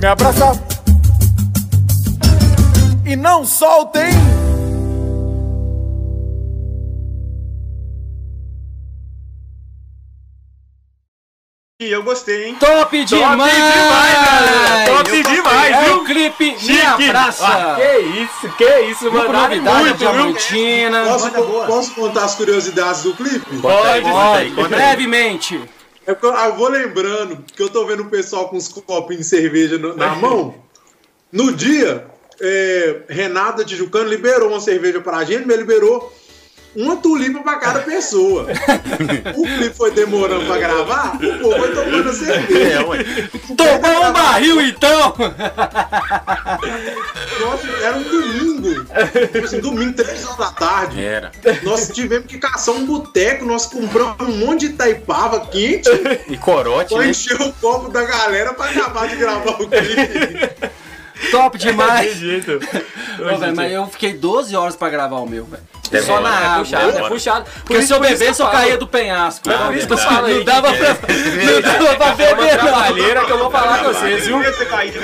Me abraça E não soltem eu gostei, hein? Top demais! Top demais, galera! Top demais, viu? É o clipe Minha Praça! Ah, que isso, que isso, mano. Novidade muito, Diamantina. Posso, posso contar as curiosidades do clipe? Pode, pode. pode. Brevemente. É eu, eu vou lembrando que eu tô vendo o pessoal com os copinhos de cerveja no, na mão. No dia, é, Renata Tijucano liberou uma cerveja pra gente, me liberou uma tulipa pra cada pessoa. o clipe foi demorando pra gravar, o povo foi tomando cerveja. É, Tomou um barril então! Nossa, era um domingo. Tipo assim, domingo, três horas da tarde. Era. Nós tivemos que caçar um boteco, nós compramos um monte de taipava quente. E corote, pra né? encher o copo da galera pra acabar de gravar o clipe. Top demais! jeito. Ô, véio, mas eu fiquei 12 horas pra gravar o meu, velho. Só na água. É puxado, é puxado. Porque se eu bebesse, eu caía do penhasco. Ah, falo Não dava pra, não dava pra beber, não. que eu vou falar com vocês, viu? Você cair,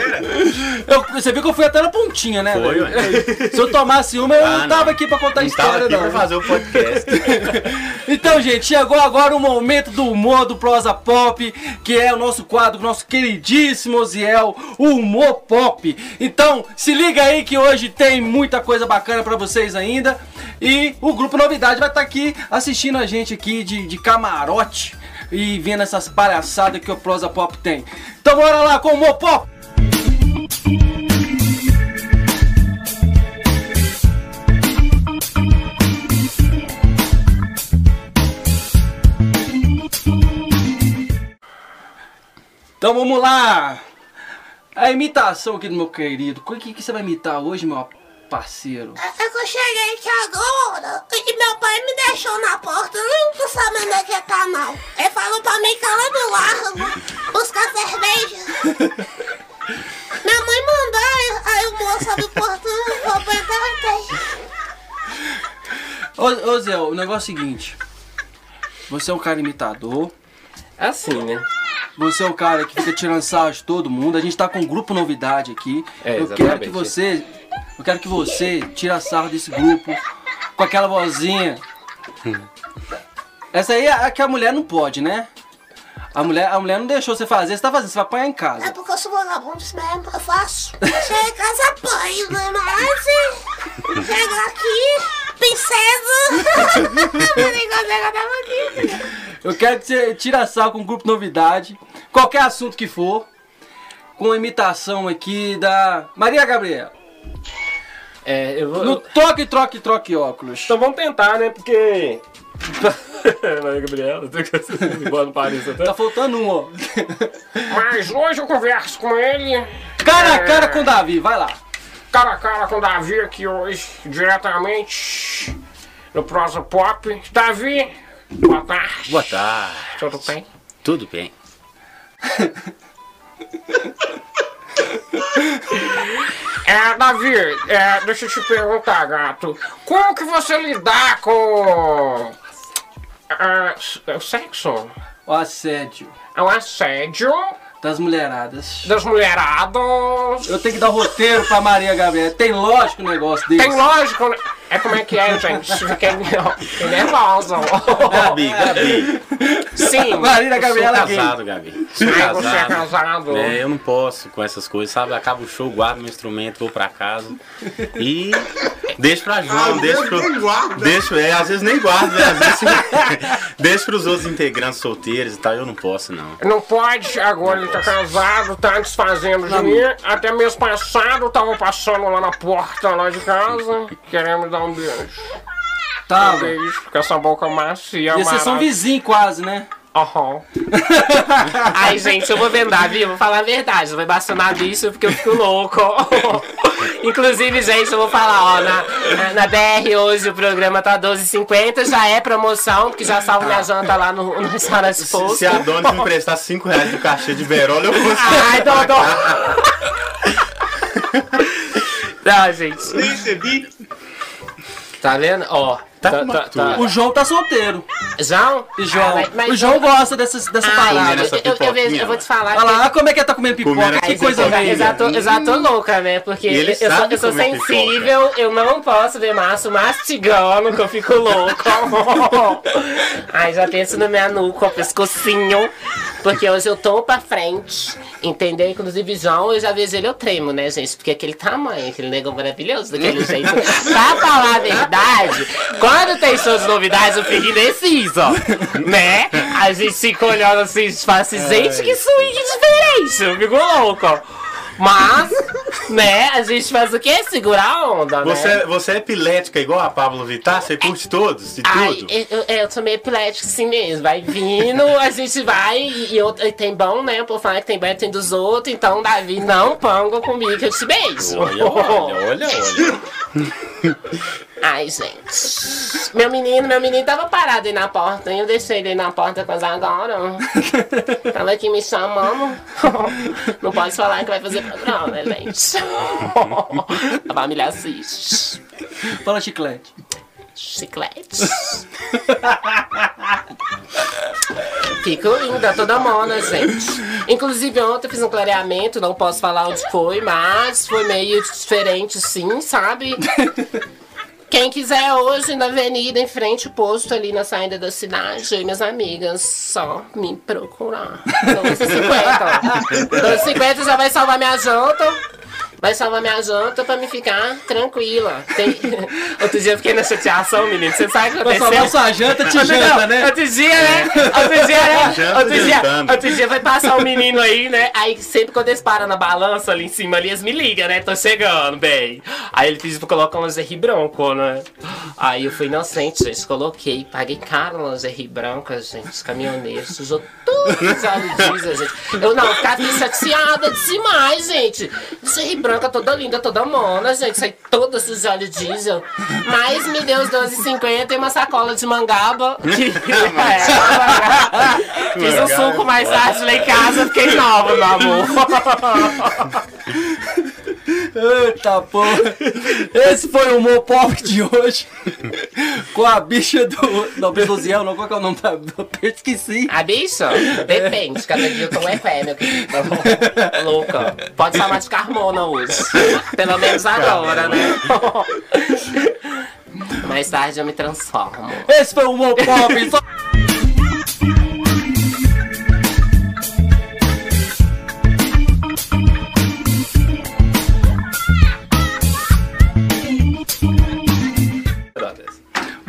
eu, Você viu que eu fui até na pontinha, né? Foi. Se eu tomasse uma, eu não tava aqui pra contar a história, não. pra fazer o podcast. então, gente, chegou agora o momento do humor do Prosa Pop, que é o nosso quadro, nosso queridíssimo Oziel, o humor pop. Então, se liga aí que hoje tem muita coisa bacana pra vocês ainda. E o Grupo Novidade vai estar tá aqui assistindo a gente aqui de, de camarote e vendo essas palhaçadas que o Prosa Pop tem. Então bora lá com o Mopop! Então vamos lá! A imitação aqui do meu querido. O que, que você vai imitar hoje, meu parceiro? É, é que eu cheguei aqui agora e meu pai me deixou na porta, não tô sabendo onde é que tá não. Ele falou pra mim que ela do largo buscar cerveja. Minha mãe mandou, aí o moço abriu o portão, vou pra entrar Ô, ô Zé, o negócio é o seguinte. Você é um cara imitador. É assim, né? Você é o cara que fica tirando sarro de todo mundo. A gente tá com um grupo novidade aqui. É, eu quero que você eu quero que você tire a sarro desse grupo com aquela vozinha. Essa aí é a que a mulher não pode, né? A mulher, a mulher não deixou você fazer, você tá fazendo, você vai apanhar em casa. É porque eu sou vagabundo mesmo, eu faço. Chega em casa, apanho, né? Mas chega aqui, princesa. eu quero que você tire a sarro com o grupo novidade, qualquer assunto que for, com imitação aqui da Maria Gabriela. É, eu vou. No toque, troque, troque óculos. Então vamos tentar, né? Porque. Maria Gabriela, igual no Paris até. Tá faltando um, ó. Mas hoje eu converso com ele. Cara a é... cara com o Davi, vai lá. Cara a cara com o Davi aqui hoje, diretamente no Prosa Pop. Davi, boa tarde. Boa tarde. Tudo bem? Tudo bem. É, Davi, é, deixa eu te perguntar, gato. Como que você lidar com. É, o sexo? O assédio. É o assédio das mulheradas. Das mulheradas. Eu tenho que dar roteiro pra Maria Gabriela. Tem lógico o negócio desse. Tem lógico, né? É como é que é, gente? Fiquei, nervosa. Gabi, Gabi. Sim. Maria Gabriela sou casado, Gabi. Sou Ai, casado. você é casado. É, eu não posso com essas coisas, sabe? Acaba o show, guardo meu instrumento, vou pra casa. E deixo pra João, às deixo pro. Deixo, é, às vezes nem guardo, né? Às vezes deixo pros outros integrantes solteiros e tal. Eu não posso, não. Não pode, agora não ele tá casado, tá desfazendo de mim. Até mês passado eu tava passando lá na porta lá de casa, querendo me dar beijo. Tá. Beijo, com essa boca macia. E vocês são vizinhos quase, né? Aham. Ai, gente, eu vou vendar, viu? Vou falar a verdade. Não vai bastar disso porque eu fico louco. Inclusive, gente, eu vou falar, ó, na, na, BR hoje o programa tá 12,50, já é promoção, porque já salvo minha janta lá no, no restaurante Posto. Se a dona me emprestar 5 reais do cachê de Verola, eu vou. Ai, Dodô! Não, gente. Nem recebi. Tá vendo? Ó. Tá, tá, tá, tá, O João tá solteiro. João? O João, ah, mas, mas o João gosta dessas, dessa ah, parada. Eu, eu, eu, eu, vou te falar. Olha lá, como é que tá comendo pipoca. Que coisa velha. Eu já tô, eu já tô louca, né? Porque eu, sou, eu sou sensível, pipoca. eu não posso ver maço mastigando, que eu fico louco. Ai, já penso na minha nuca, pescocinho. Porque hoje eu tô pra frente, entendeu? Inclusive, João, eu já vejo ele, eu tremo, né, gente? Porque aquele tamanho, aquele negócio maravilhoso, daquele jeito. pra falar a verdade, quando tem suas novidades, eu fico indeciso, né? A gente fica olhando assim e fala assim, gente, que swing diferente, eu fico louco. Mas, né, a gente faz o quê? Segurar a onda, você, né? Você é epilética igual a Pablo Vittar? Você curte todos e Ai, tudo? eu, eu, eu sou meio epilético assim mesmo. Vai vindo, a gente vai e, eu, e tem bom, né? Por falar que tem bom tem dos outros. Então, Davi, não panga comigo que eu te beijo. Olha, olha, olha, olha. Ai, gente. Meu menino, meu menino tava parado aí na porta, hein? Eu deixei ele aí na porta com as agora. Tava aqui me chamando. Não pode falar que vai fazer programa, né, gente? A família assiste. Fala chiclete. Chiclete. Fico linda, toda mona, gente. Inclusive, ontem eu fiz um clareamento, não posso falar onde foi, mas foi meio diferente, sim, sabe? Quem quiser hoje na avenida, em frente ao posto ali na saída da cidade, eu e minhas amigas, só me procurar. 12,50. 12,50 já vai salvar minha janta. Vai salvar minha janta pra me ficar tranquila. Tem... Outro dia eu fiquei na chateação, menino. Você sabe o que Pra aconteceu? salvar sua janta, te janta, né? Outro dia, né? Outro dia, né? Janta Outro dia, jantando. outro dia vai passar um menino aí, né? Aí sempre quando eles param na balança ali em cima, ali, eles me ligam, né? Tô chegando, bem. Aí ele pediu pra colocar um lingerie branco, né? Aí eu fui inocente, gente. Coloquei, paguei caro no lingerie branca, gente. Os caminhoneiros sujou tudo os óleo diesel, gente. Eu não, ficava chateada demais, gente. Lingerie branca toda linda, toda mona, gente. Sai toda suja de diesel. Mas me deu os 12,50 e uma sacola de mangaba. Que... É, Fiz um suco mais tarde lá em casa, fiquei nova, meu amor. Eita porra! Esse foi o humor pop de hoje. Com a bicha do. Não, Beluziel, não. Qual que é o nome da. Eu esqueci. A bicha? Depende, cada dia eu tô é pé, meu querido. Louca. Pode chamar de Carmona hoje. Pelo menos agora, né? Mais tarde eu me transformo. Esse foi o humor pop. Só...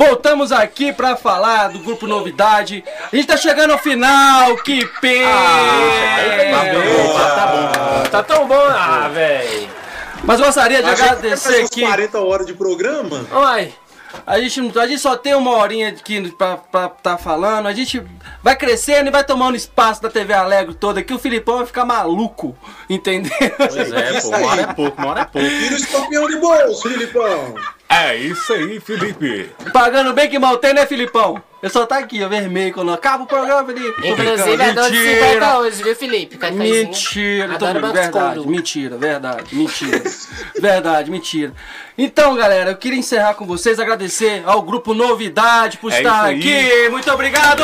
Voltamos aqui pra falar do grupo Novidade. A gente tá chegando ao final, que pena! Tá bom, tá bom. Tá tão bom, ah, velho. Mas eu gostaria de A agradecer aqui. 40 horas de programa. Ai, A gente, a gente só tem uma horinha aqui pra, pra tá falando. A gente vai crescendo e vai tomando espaço da TV Alegre toda que o Filipão vai ficar maluco, entendeu? Pois é, pô, uma hora é pouco, uma hora é pouco. Tira o escorpião de bolso, Filipão. É isso aí, Felipe. Pagando bem que mal tem, né, Filipão? Ele só tá aqui, ó, vermelho, quando acaba o programa, Felipe. Inclusive é 12 50 hoje, viu, Felipe? Mentira, tô brincando. Verdade, mentira, verdade, mentira. verdade, mentira. Então, galera, eu queria encerrar com vocês, agradecer ao grupo Novidade por É estar aqui. Muito obrigado!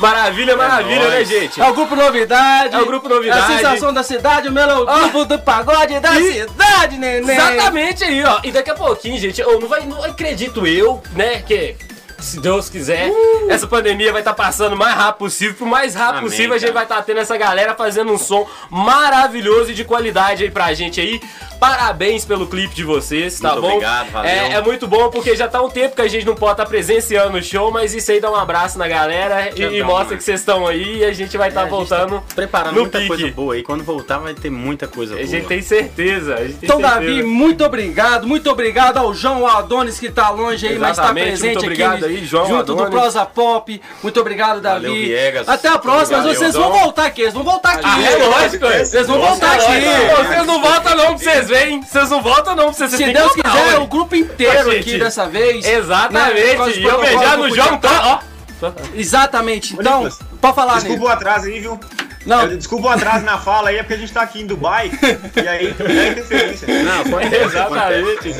Maravilha, maravilha, né, gente? É o grupo Novidade. É o Grupo Novidade. A sensação da cidade, o melodismo do pagode da E- cidade, neném. Exatamente aí, ó. E daqui a pouquinho, gente, eu não, vai, não acredito eu, né, que se Deus quiser, essa pandemia vai estar passando o mais rápido possível. Pro mais rápido Amém, possível, a gente cara. vai estar tendo essa galera fazendo um som maravilhoso e de qualidade aí pra gente aí. Parabéns pelo clipe de vocês, tá Muito bom? obrigado, valeu. É, é muito bom porque já tá um tempo que a gente não pode estar presenciando o show, mas isso aí dá um abraço na galera e, e mostra mano. que vocês estão aí e a gente vai estar É, a gente voltando. Preparando no muita pique. coisa boa aí. Quando voltar vai ter muita coisa A boa. gente tem certeza. A gente tem Então, certeza. Davi, muito obrigado. Muito obrigado ao João Adonis que tá longe aí, mas tá Exatamente, presente muito obrigado aqui aí, João junto do Adonis. Prosa Pop. Muito obrigado, Davi. Valeu, Viegas. Até a próxima. Valeu, vocês vão voltar aqui. Eles vão voltar aqui. Ah, é lógico, é. Vocês vão Nossa, voltar é aqui. Vocês não voltam não pra vocês verem. Vocês não voltam não vocês Se Deus quiser, ué. o grupo inteiro Gente, aqui dessa vez. né, Exatamente. E eu beijar no Podia João, Tá. Ó. Exatamente. Ô, Então, Nicolas, pode falar, Desculpa o atraso aí, viu? Não, Eu- Desculpa o atraso na fala aí, é porque a gente tá aqui em Dubai e aí é interferência. Não, acontece. Exatamente.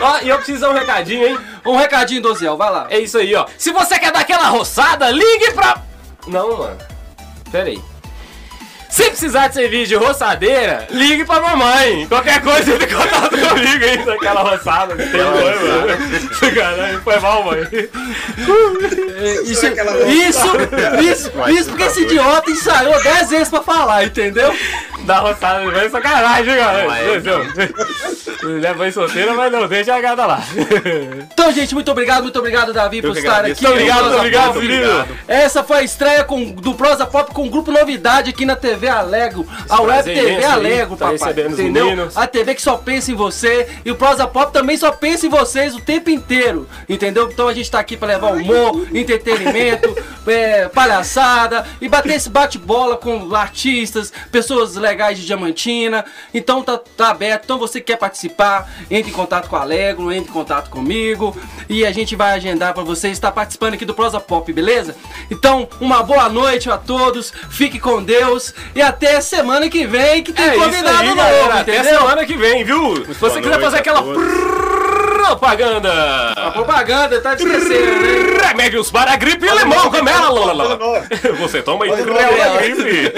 Ó, e eu preciso dar um recadinho, hein? um recadinho, Doziel. Vai lá. É isso aí, ó. Se você quer dar aquela roçada, ligue pra. Não, mano. Pera aí. Se precisar de serviço de roçadeira, ligue pra mamãe. Qualquer coisa, ele contato comigo aí naquela roçada. Tem mãe, Caralho, foi mal, mãe. Isso, isso, isso, isso porque esse idiota ensaiou 10 vezes pra falar, entendeu? Da roçada, vai sacanagem, galera. É mãe solteira, mas não deixa a gata lá. Então, gente, muito obrigado, muito obrigado, Davi, por estar aqui. Muito obrigado, muito obrigado, obrigado. Essa foi a estreia com, do Prosa Pop com o Grupo Novidade aqui na TV Alego. A Web TV Alego, tá papai. Entendeu? A TV que só pensa em você e o Prosa Pop também só pensa em vocês o tempo inteiro. Entendeu? Então a gente tá aqui pra levar humor, entretenimento, é, palhaçada e bater esse bate-bola com artistas, pessoas legais de Diamantina. Então tá, tá aberto. Então você quer participar, entre em contato com a Alego, entre em contato comigo e a gente vai agendar para você estar participando aqui do Prosa Pop, beleza? Então, uma boa noite a todos, fique com Deus e até semana que vem que tem é convidado aí, novo, galera, Até semana que vem, viu? Se você quiser fazer aquela propaganda. A propaganda tá esquecendo, né? Remédios para a gripe e limão, camelo. Você toma e a gripe.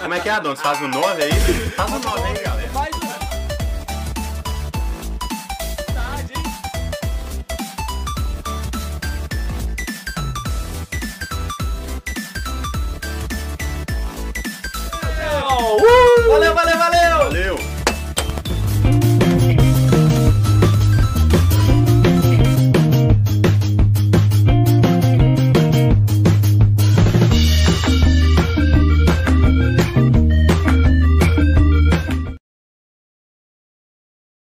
Como é que é, Adonis? Faz o 9 aí? Faz o 9 aí, galera. Uh! Valeu, valeu, valeu! Valeu!